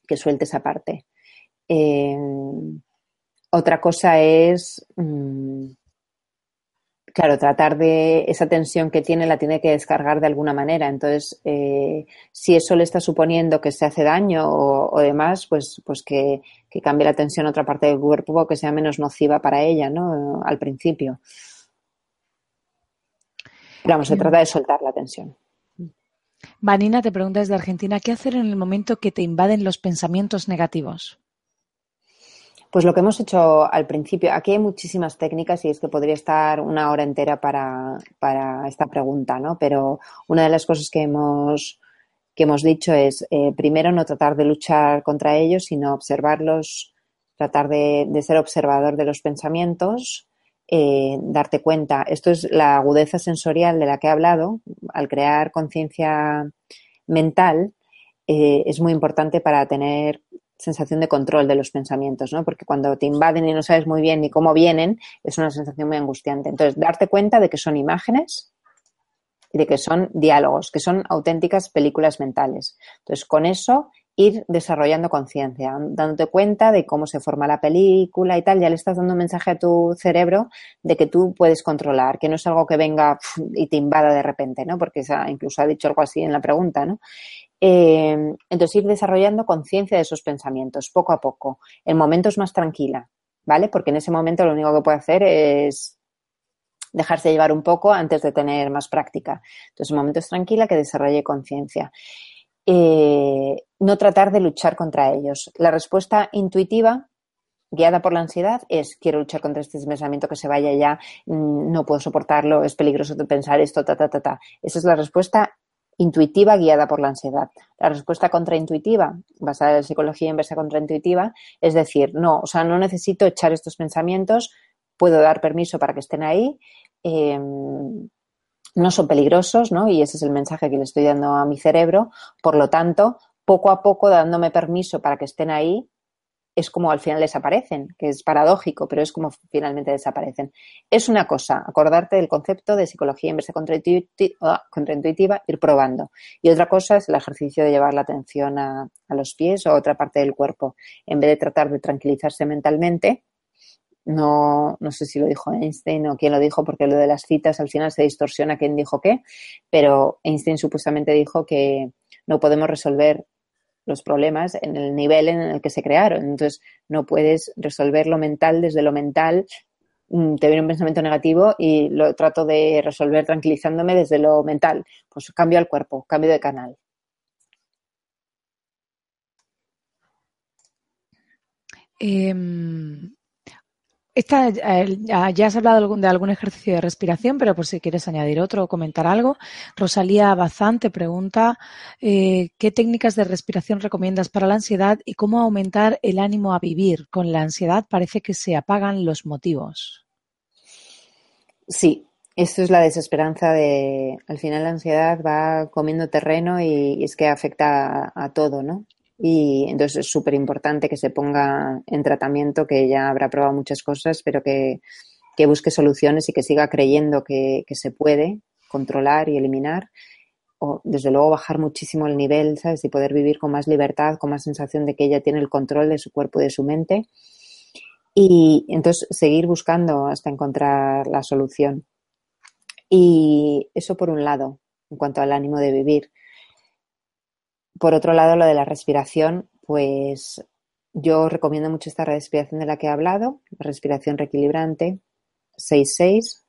Que suelte esa parte. Eh, otra cosa es mm, claro, tratar de esa tensión que tiene la tiene que descargar de alguna manera. Entonces, eh, si eso le está suponiendo que se hace daño o, demás, pues, pues que, que, cambie la tensión a otra parte del cuerpo o que sea menos nociva para ella, ¿no? Al principio. Pero vamos, se trata de soltar la tensión. Vanina te pregunta desde Argentina, ¿qué hacer en el momento que te invaden los pensamientos negativos? Pues lo que hemos hecho al principio, aquí hay muchísimas técnicas y es que podría estar una hora entera para, esta pregunta, ¿no? Pero una de las cosas que hemos, que hemos dicho es, eh, primero, no tratar de luchar contra ellos, sino observarlos, tratar de, ser observador de los pensamientos, eh, darte cuenta. Esto es la agudeza sensorial de la que he hablado. Al crear conciencia mental, eh, es muy importante para tener sensación de control de los pensamientos, ¿no? Porque cuando te invaden y no sabes muy bien ni cómo vienen, es una sensación muy angustiante. Entonces, darte cuenta de que son imágenes y de que son diálogos, que son auténticas películas mentales. Entonces, con eso ir desarrollando conciencia, dándote cuenta de cómo se forma la película y tal, ya le estás dando un mensaje a tu cerebro de que tú puedes controlar, que no es algo que venga y te invada de repente, ¿no? Porque incluso ha dicho algo así en la pregunta, ¿no? Eh, entonces, ir desarrollando conciencia de esos pensamientos poco a poco, en momentos más tranquila, ¿vale? Porque en ese momento lo único que puede hacer es dejarse llevar un poco antes de tener más práctica. Entonces, en momentos tranquila que desarrolle conciencia. Eh, no tratar de luchar contra ellos. La respuesta intuitiva guiada por la ansiedad es quiero luchar contra este pensamiento que se vaya ya, mm, no puedo soportarlo, es peligroso pensar esto, ta, ta, ta, ta. Esa es la respuesta intuitiva guiada por la ansiedad. La respuesta contraintuitiva, basada en psicología inversa contraintuitiva, es decir, no, o sea, no necesito echar estos pensamientos, puedo dar permiso para que estén ahí, em, no son peligrosos, ¿no? Y ese es el mensaje que le estoy dando a mi cerebro. Por lo tanto, poco a poco, dándome permiso para que estén ahí, es como al final desaparecen, que es paradójico, pero es como finalmente desaparecen. Es una cosa, acordarte del concepto de psicología inversa ah, contraintuitiva, ir probando. Y otra cosa es el ejercicio de llevar la atención a, los pies o a otra parte del cuerpo. En vez de tratar de tranquilizarse mentalmente, no, no sé si lo dijo Einstein o quién lo dijo, porque lo de las citas al final se distorsiona quién dijo qué, pero Einstein supuestamente dijo que no podemos resolver los problemas en el nivel en el que se crearon. Entonces, no puedes resolver lo mental desde lo mental. Mm, te viene un pensamiento negativo y lo trato de resolver tranquilizándome desde lo mental. Pues cambio al cuerpo, cambio de canal. Em, esta, eh, ya has hablado de algún ejercicio de respiración, pero por si quieres añadir otro o comentar algo. Rosalía Bazán te pregunta eh, qué técnicas de respiración recomiendas para la ansiedad y cómo aumentar el ánimo a vivir. Con la ansiedad parece que se apagan los motivos. Sí, esto es la desesperanza de, al final la ansiedad va comiendo terreno y, es que afecta a todo, ¿no? Y entonces es súper importante que se ponga en tratamiento, que ya habrá probado muchas cosas, pero que, busque soluciones y que siga creyendo que, se puede controlar y eliminar. O desde luego bajar muchísimo el nivel, ¿sabes? Y poder vivir con más libertad, con más sensación de que ella tiene el control de su cuerpo y de su mente. Y entonces seguir buscando hasta encontrar la solución. Y eso por un lado, en cuanto al ánimo de vivir. Por otro lado, lo de la respiración, pues yo recomiendo mucho esta respiración de la que he hablado, respiración reequilibrante, 6-6,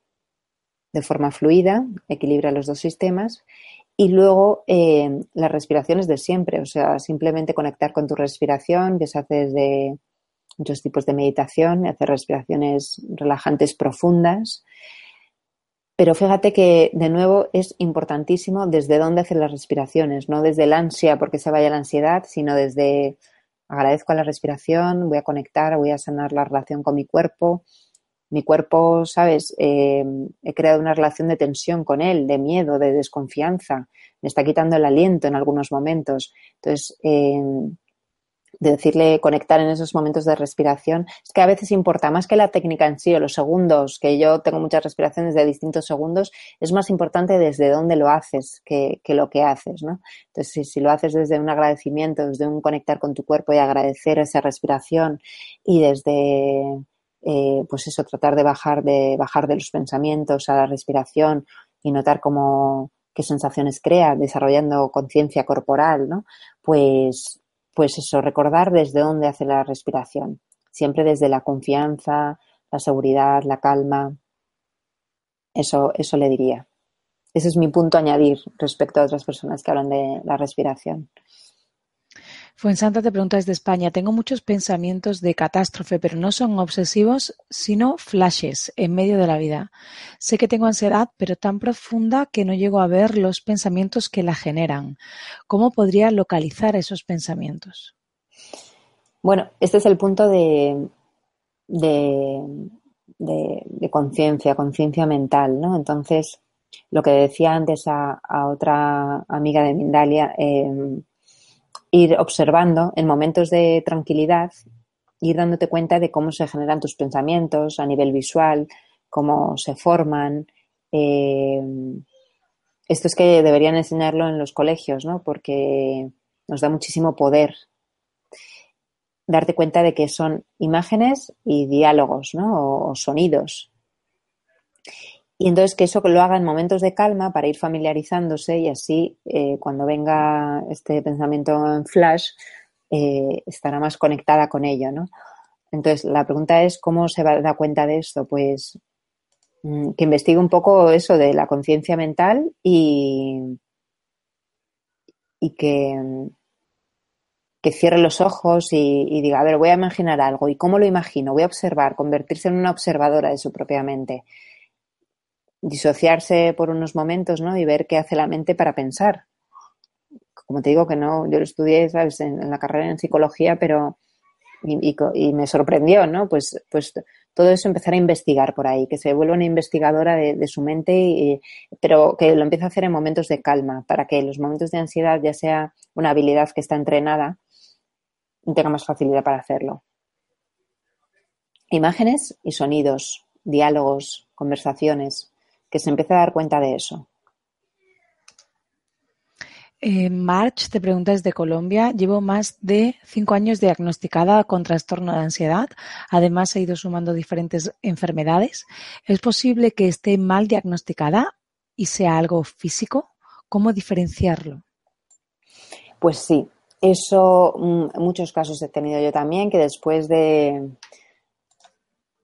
de forma fluida, equilibra los dos sistemas. Y luego eh, las respiraciones de siempre, o sea, simplemente conectar con tu respiración, que se hace desde muchos tipos de meditación, hacer respiraciones relajantes profundas pero fíjate que, de nuevo, es importantísimo desde dónde hacer las respiraciones, no desde el ansia porque se vaya la ansiedad, sino desde agradezco a la respiración, voy a conectar, voy a sanar la relación con mi cuerpo. Mi cuerpo, ¿sabes? Eh, he creado una relación de tensión con él, de miedo, de desconfianza. Me está quitando el aliento en algunos momentos. Entonces, eh, de decirle conectar en esos momentos de respiración, es que a veces importa más que la técnica en sí o los segundos, que yo tengo muchas respiraciones de distintos segundos, es más importante desde dónde lo haces que, lo que haces, ¿no? Entonces, si, si, lo haces desde un agradecimiento, desde un conectar con tu cuerpo y agradecer esa respiración y desde eh, pues eso, tratar de bajar, de bajar de los pensamientos a la respiración y notar cómo, qué sensaciones crea, desarrollando conciencia corporal, ¿no? Pues, pues eso, recordar desde dónde hace la respiración. Siempre desde la confianza, la seguridad, la calma. Eso, eso le diría. Ese es mi punto a añadir respecto a otras personas que hablan de la respiración. Fuensanta te pregunta desde España. Tengo muchos pensamientos de catástrofe, pero no son obsesivos, sino flashes en medio de la vida. Sé que tengo ansiedad, pero tan profunda que no llego a ver los pensamientos que la generan. ¿Cómo podría localizar esos pensamientos? Bueno, este es el punto de, de, conciencia, conciencia mental, ¿no? Entonces, lo que decía antes a, otra amiga de Mindalia, eh, ir observando en momentos de tranquilidad, ir dándote cuenta de cómo se generan tus pensamientos a nivel visual, cómo se forman. Eh, esto es que deberían enseñarlo en los colegios, ¿no? Porque nos da muchísimo poder darte cuenta de que son imágenes y diálogos, ¿no? o sonidos. Y entonces que eso lo haga en momentos de calma para ir familiarizándose y así eh, cuando venga este pensamiento en flash eh, estará más conectada con ello, ¿no? Entonces la pregunta es cómo se va a dar cuenta de esto, pues mm, que investigue un poco eso de la conciencia mental y, y que, que cierre los ojos y, y, diga, a ver, voy a imaginar algo. ¿Y cómo lo imagino? Voy a observar, convertirse en una observadora de su propia mente disociarse por unos momentos, ¿no? Y ver qué hace la mente para pensar. Como te digo que no, yo lo estudié. En, la carrera en psicología, pero y, me sorprendió, ¿no? Pues, pues todo eso empezar a investigar por ahí, que se vuelva una investigadora de, su mente, y, pero que lo empiece a hacer en momentos de calma, para que los momentos de ansiedad ya sea una habilidad que está entrenada y tenga más facilidad para hacerlo. Imágenes y sonidos, diálogos, conversaciones, que se empiece a dar cuenta de eso. Eh, March te pregunta desde Colombia. Llevo más de cinco años diagnosticada con trastorno de ansiedad. Además, he ido sumando diferentes enfermedades. ¿Es posible que esté mal diagnosticada y sea algo físico? ¿Cómo diferenciarlo? Pues sí, eso mm, en muchos casos he tenido yo también, que después de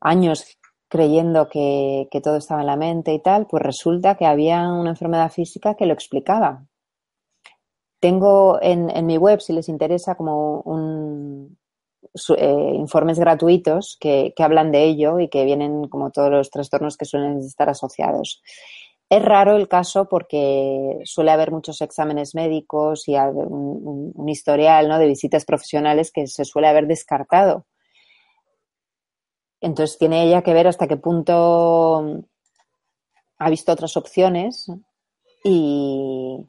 años creyendo que, todo estaba en la mente y tal, pues resulta que había una enfermedad física que lo explicaba. Tengo en, mi web, si les interesa, como un, eh, informes gratuitos que, hablan de ello y que vienen como todos los trastornos que suelen estar asociados. Es raro el caso porque suele haber muchos exámenes médicos y un, un, historial ¿no? de visitas profesionales que se suele haber descartado. Entonces tiene ella que ver hasta qué punto ha visto otras opciones y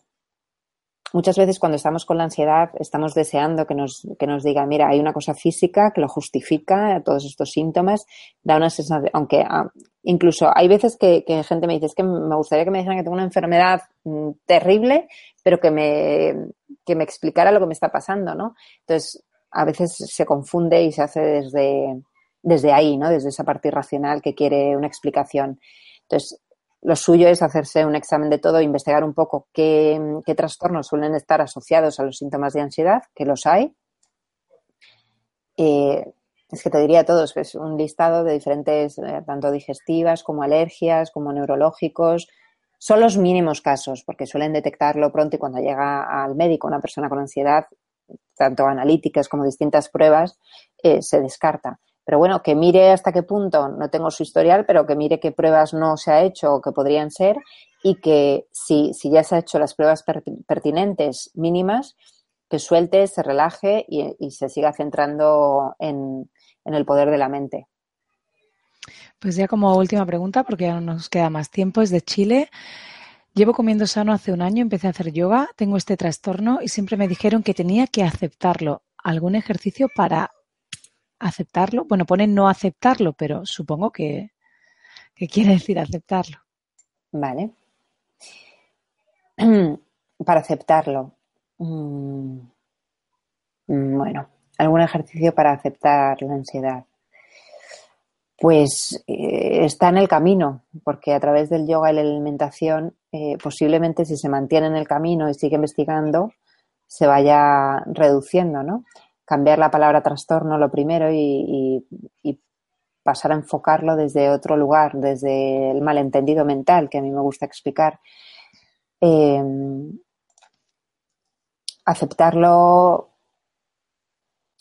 muchas veces cuando estamos con la ansiedad estamos deseando que nos, que nos diga, mira, hay una cosa física que lo justifica, todos estos síntomas, da una sensación, aunque ah, incluso hay veces que, que, gente me dice, es que me gustaría que me dijeran que tengo una enfermedad mm, terrible, pero que me, que me explicara lo que me está pasando, ¿no? Entonces, a veces se confunde y se hace desde, desde ahí, ¿no? Desde esa parte irracional que quiere una explicación. Entonces, lo suyo es hacerse un examen de todo, investigar un poco qué, trastornos suelen estar asociados a los síntomas de ansiedad, que los hay. Eh, es que te diría todos, que es un listado de diferentes, eh, tanto digestivas como alergias, como neurológicos. Son los mínimos casos, porque suelen detectarlo pronto y cuando llega al médico una persona con ansiedad, tanto analíticas como distintas pruebas, eh, se descarta. Pero bueno, que mire hasta qué punto, no tengo su historial, pero que mire qué pruebas no se ha hecho o que podrían ser y que si, si ya se ha hecho las pruebas pertinentes mínimas, que suelte, se relaje y, se siga centrando en, el poder de la mente. Pues ya como última pregunta, porque ya no nos queda más tiempo, es de Chile. Llevo comiendo sano hace un año, empecé a hacer yoga, tengo este trastorno y siempre me dijeron que tenía que aceptarlo. ¿Algún ejercicio para aceptarlo. Bueno, pone no aceptarlo, pero supongo que, quiere decir aceptarlo. Vale. Para aceptarlo. Mm, bueno, algún ejercicio para aceptar la ansiedad. Pues eh, está en el camino, porque a través del yoga y la alimentación, eh, posiblemente si se mantiene en el camino y sigue investigando, se vaya reduciendo, ¿no? Cambiar la palabra trastorno lo primero y, pasar a enfocarlo desde otro lugar, desde el malentendido mental, que a mí me gusta explicar. Em, aceptarlo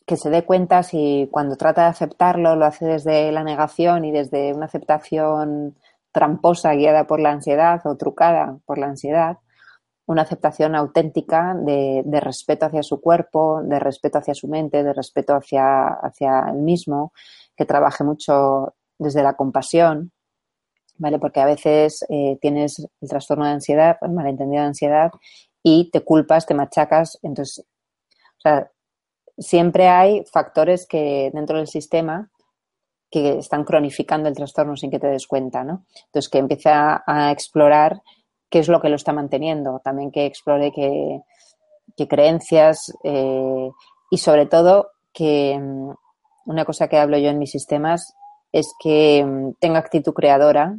que se dé cuenta si cuando trata de aceptarlo lo hace desde la negación y desde una aceptación tramposa guiada por la ansiedad o trucada por la ansiedad, una aceptación auténtica de, respeto hacia su cuerpo, de respeto hacia su mente, de respeto hacia, hacia él mismo, que trabaje mucho desde la compasión, ¿vale? Porque a veces eh, tienes el trastorno de ansiedad, el malentendido de ansiedad, y te culpas, te machacas, entonces, o sea, siempre hay factores que dentro del sistema que están cronificando el trastorno sin que te des cuenta, ¿no? Entonces, que empieza a explorar qué es lo que lo está manteniendo, también que explore qué, creencias eh, y sobre todo que mm, una cosa que hablo yo en mis sistemas es que mm, tenga actitud creadora.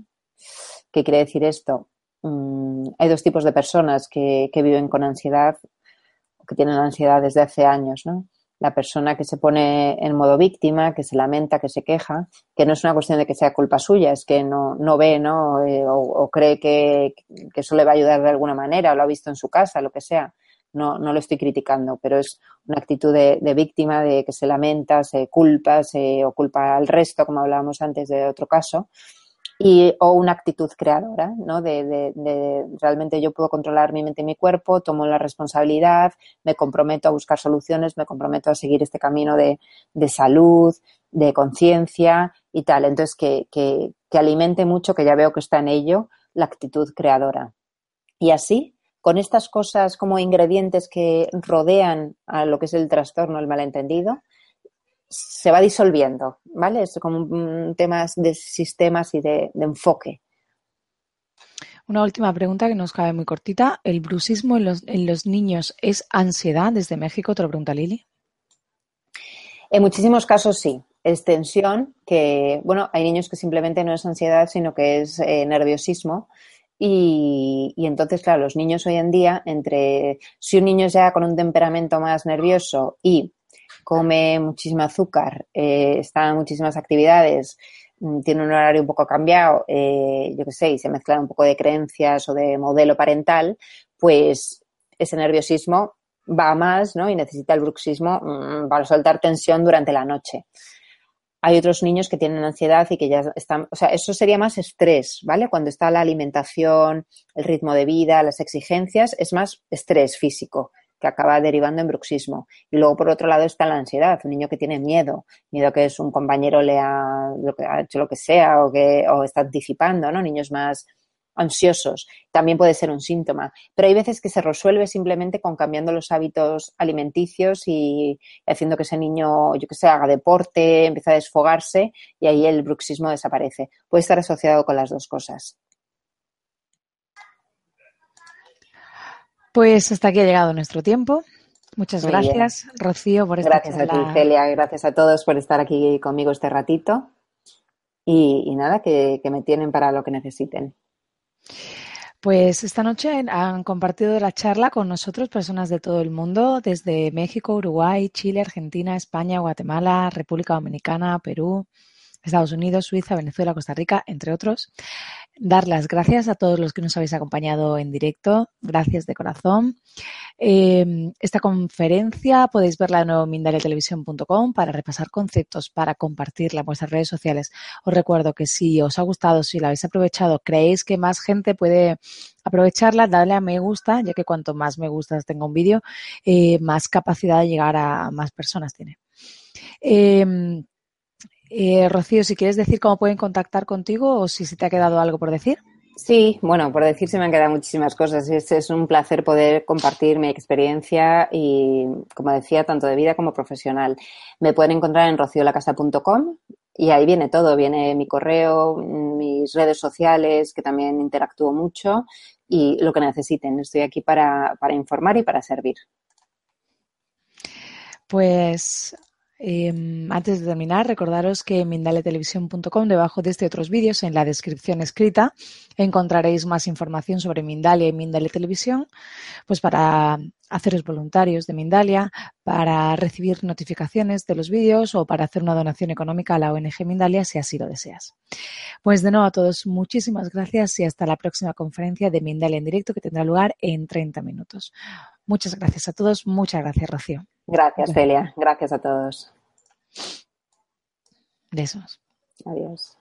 ¿Qué quiere decir esto? Mm, hay dos tipos de personas que, que viven con ansiedad, que tienen ansiedad desde hace años, ¿no? La persona que se pone en modo víctima, que se lamenta, que se queja, que no es una cuestión de que sea culpa suya, es que no, no ve, ¿no? Eh, o, cree que, eso le va a ayudar de alguna manera, o lo ha visto en su casa, lo que sea. No, no lo estoy criticando, pero es una actitud de, de víctima, de que se lamenta, se culpa, se o culpa al resto, como hablábamos antes de otro caso y, o una actitud creadora, ¿no? De, de, de, realmente yo puedo controlar mi mente y mi cuerpo, tomo la responsabilidad, me comprometo a buscar soluciones, me comprometo a seguir este camino de, de salud, de conciencia y tal. Entonces, que, que, que alimente mucho, que ya veo que está en ello, la actitud creadora. Y así, con estas cosas como ingredientes que rodean a lo que es el trastorno, el malentendido, se va disolviendo, ¿vale? Es como un tema de sistemas y de, enfoque. Una última pregunta que nos cabe muy cortita. ¿El bruxismo en los, en los niños es ansiedad desde México? Te lo pregunta Lili. En muchísimos casos sí. Es tensión, que, bueno, hay niños que simplemente no es ansiedad, sino que es eh, nerviosismo. Y, y, entonces, claro, los niños hoy en día, entre si un niño es ya con un temperamento más nervioso y come muchísimo azúcar, eh, está en muchísimas actividades, mm, tiene un horario un poco cambiado, eh, yo qué sé, y se mezclan un poco de creencias o de modelo parental, pues ese nerviosismo va más, ¿no? Y necesita el bruxismo mm, para soltar tensión durante la noche. Hay otros niños que tienen ansiedad y que ya están, o sea, eso sería más estrés, ¿vale? Cuando está la alimentación, el ritmo de vida, las exigencias, es más estrés físico que acaba derivando en bruxismo. Y luego, por otro lado, está la ansiedad, un niño que tiene miedo, miedo que un compañero le ha hecho lo que sea o que o está anticipando, ¿no? Niños más ansiosos. También puede ser un síntoma. Pero hay veces que se resuelve simplemente con cambiando los hábitos alimenticios y haciendo que ese niño, yo que sé, haga deporte, empiece a desfogarse y ahí el bruxismo desaparece. Puede estar asociado con las dos cosas. Pues hasta aquí ha llegado nuestro tiempo. Muchas gracias, Rocío, por esta Gracias a ti, Celia. Gracias a todos por estar aquí conmigo este ratito. Y, nada, que, me tienen para lo que necesiten. Pues esta noche han compartido la charla con nosotros personas de todo el mundo, desde México, Uruguay, Chile, Argentina, España, Guatemala, República Dominicana, Perú, Estados Unidos, Suiza, Venezuela, Costa Rica, entre otros. Dar las gracias a todos los que nos habéis acompañado en directo. Gracias de corazón. Em, esta conferencia podéis verla en mindaliatelevisión.com para repasar conceptos, para compartirla en vuestras redes sociales. Os recuerdo que si os ha gustado, si la habéis aprovechado, creéis que más gente puede aprovecharla, dadle a me gusta, ya que cuanto más me gustas tenga un vídeo, eh, más capacidad de llegar a más personas tiene. Em, eh, Rocío, si quieres decir cómo pueden contactar contigo o si se te ha quedado algo por decir. Sí, bueno, por decir se me han quedado muchísimas cosas. Es, es un placer poder compartir mi experiencia y, como decía, tanto de vida como profesional. Me pueden encontrar en rociolacasa.com y ahí viene todo. Viene mi correo, mis redes sociales, que también interactúo mucho, y lo que necesiten. Estoy aquí para, para informar y para servir. Pues Em, antes de terminar, recordaros que en mindaliatelevisión.com, debajo de este y otros vídeos, en la descripción escrita, encontraréis más información sobre Mindalia y Mindalia Televisión, pues para haceros voluntarios de Mindalia, para recibir notificaciones de los vídeos o para hacer una donación económica a la ONG Mindalia si así lo deseas. Pues de nuevo a todos, muchísimas gracias y hasta la próxima conferencia de Mindalia en directo que tendrá lugar en 30 minutos. Muchas gracias a todos, muchas gracias Rocío. Gracias, Celia. Gracias a todos. Besos. Adiós.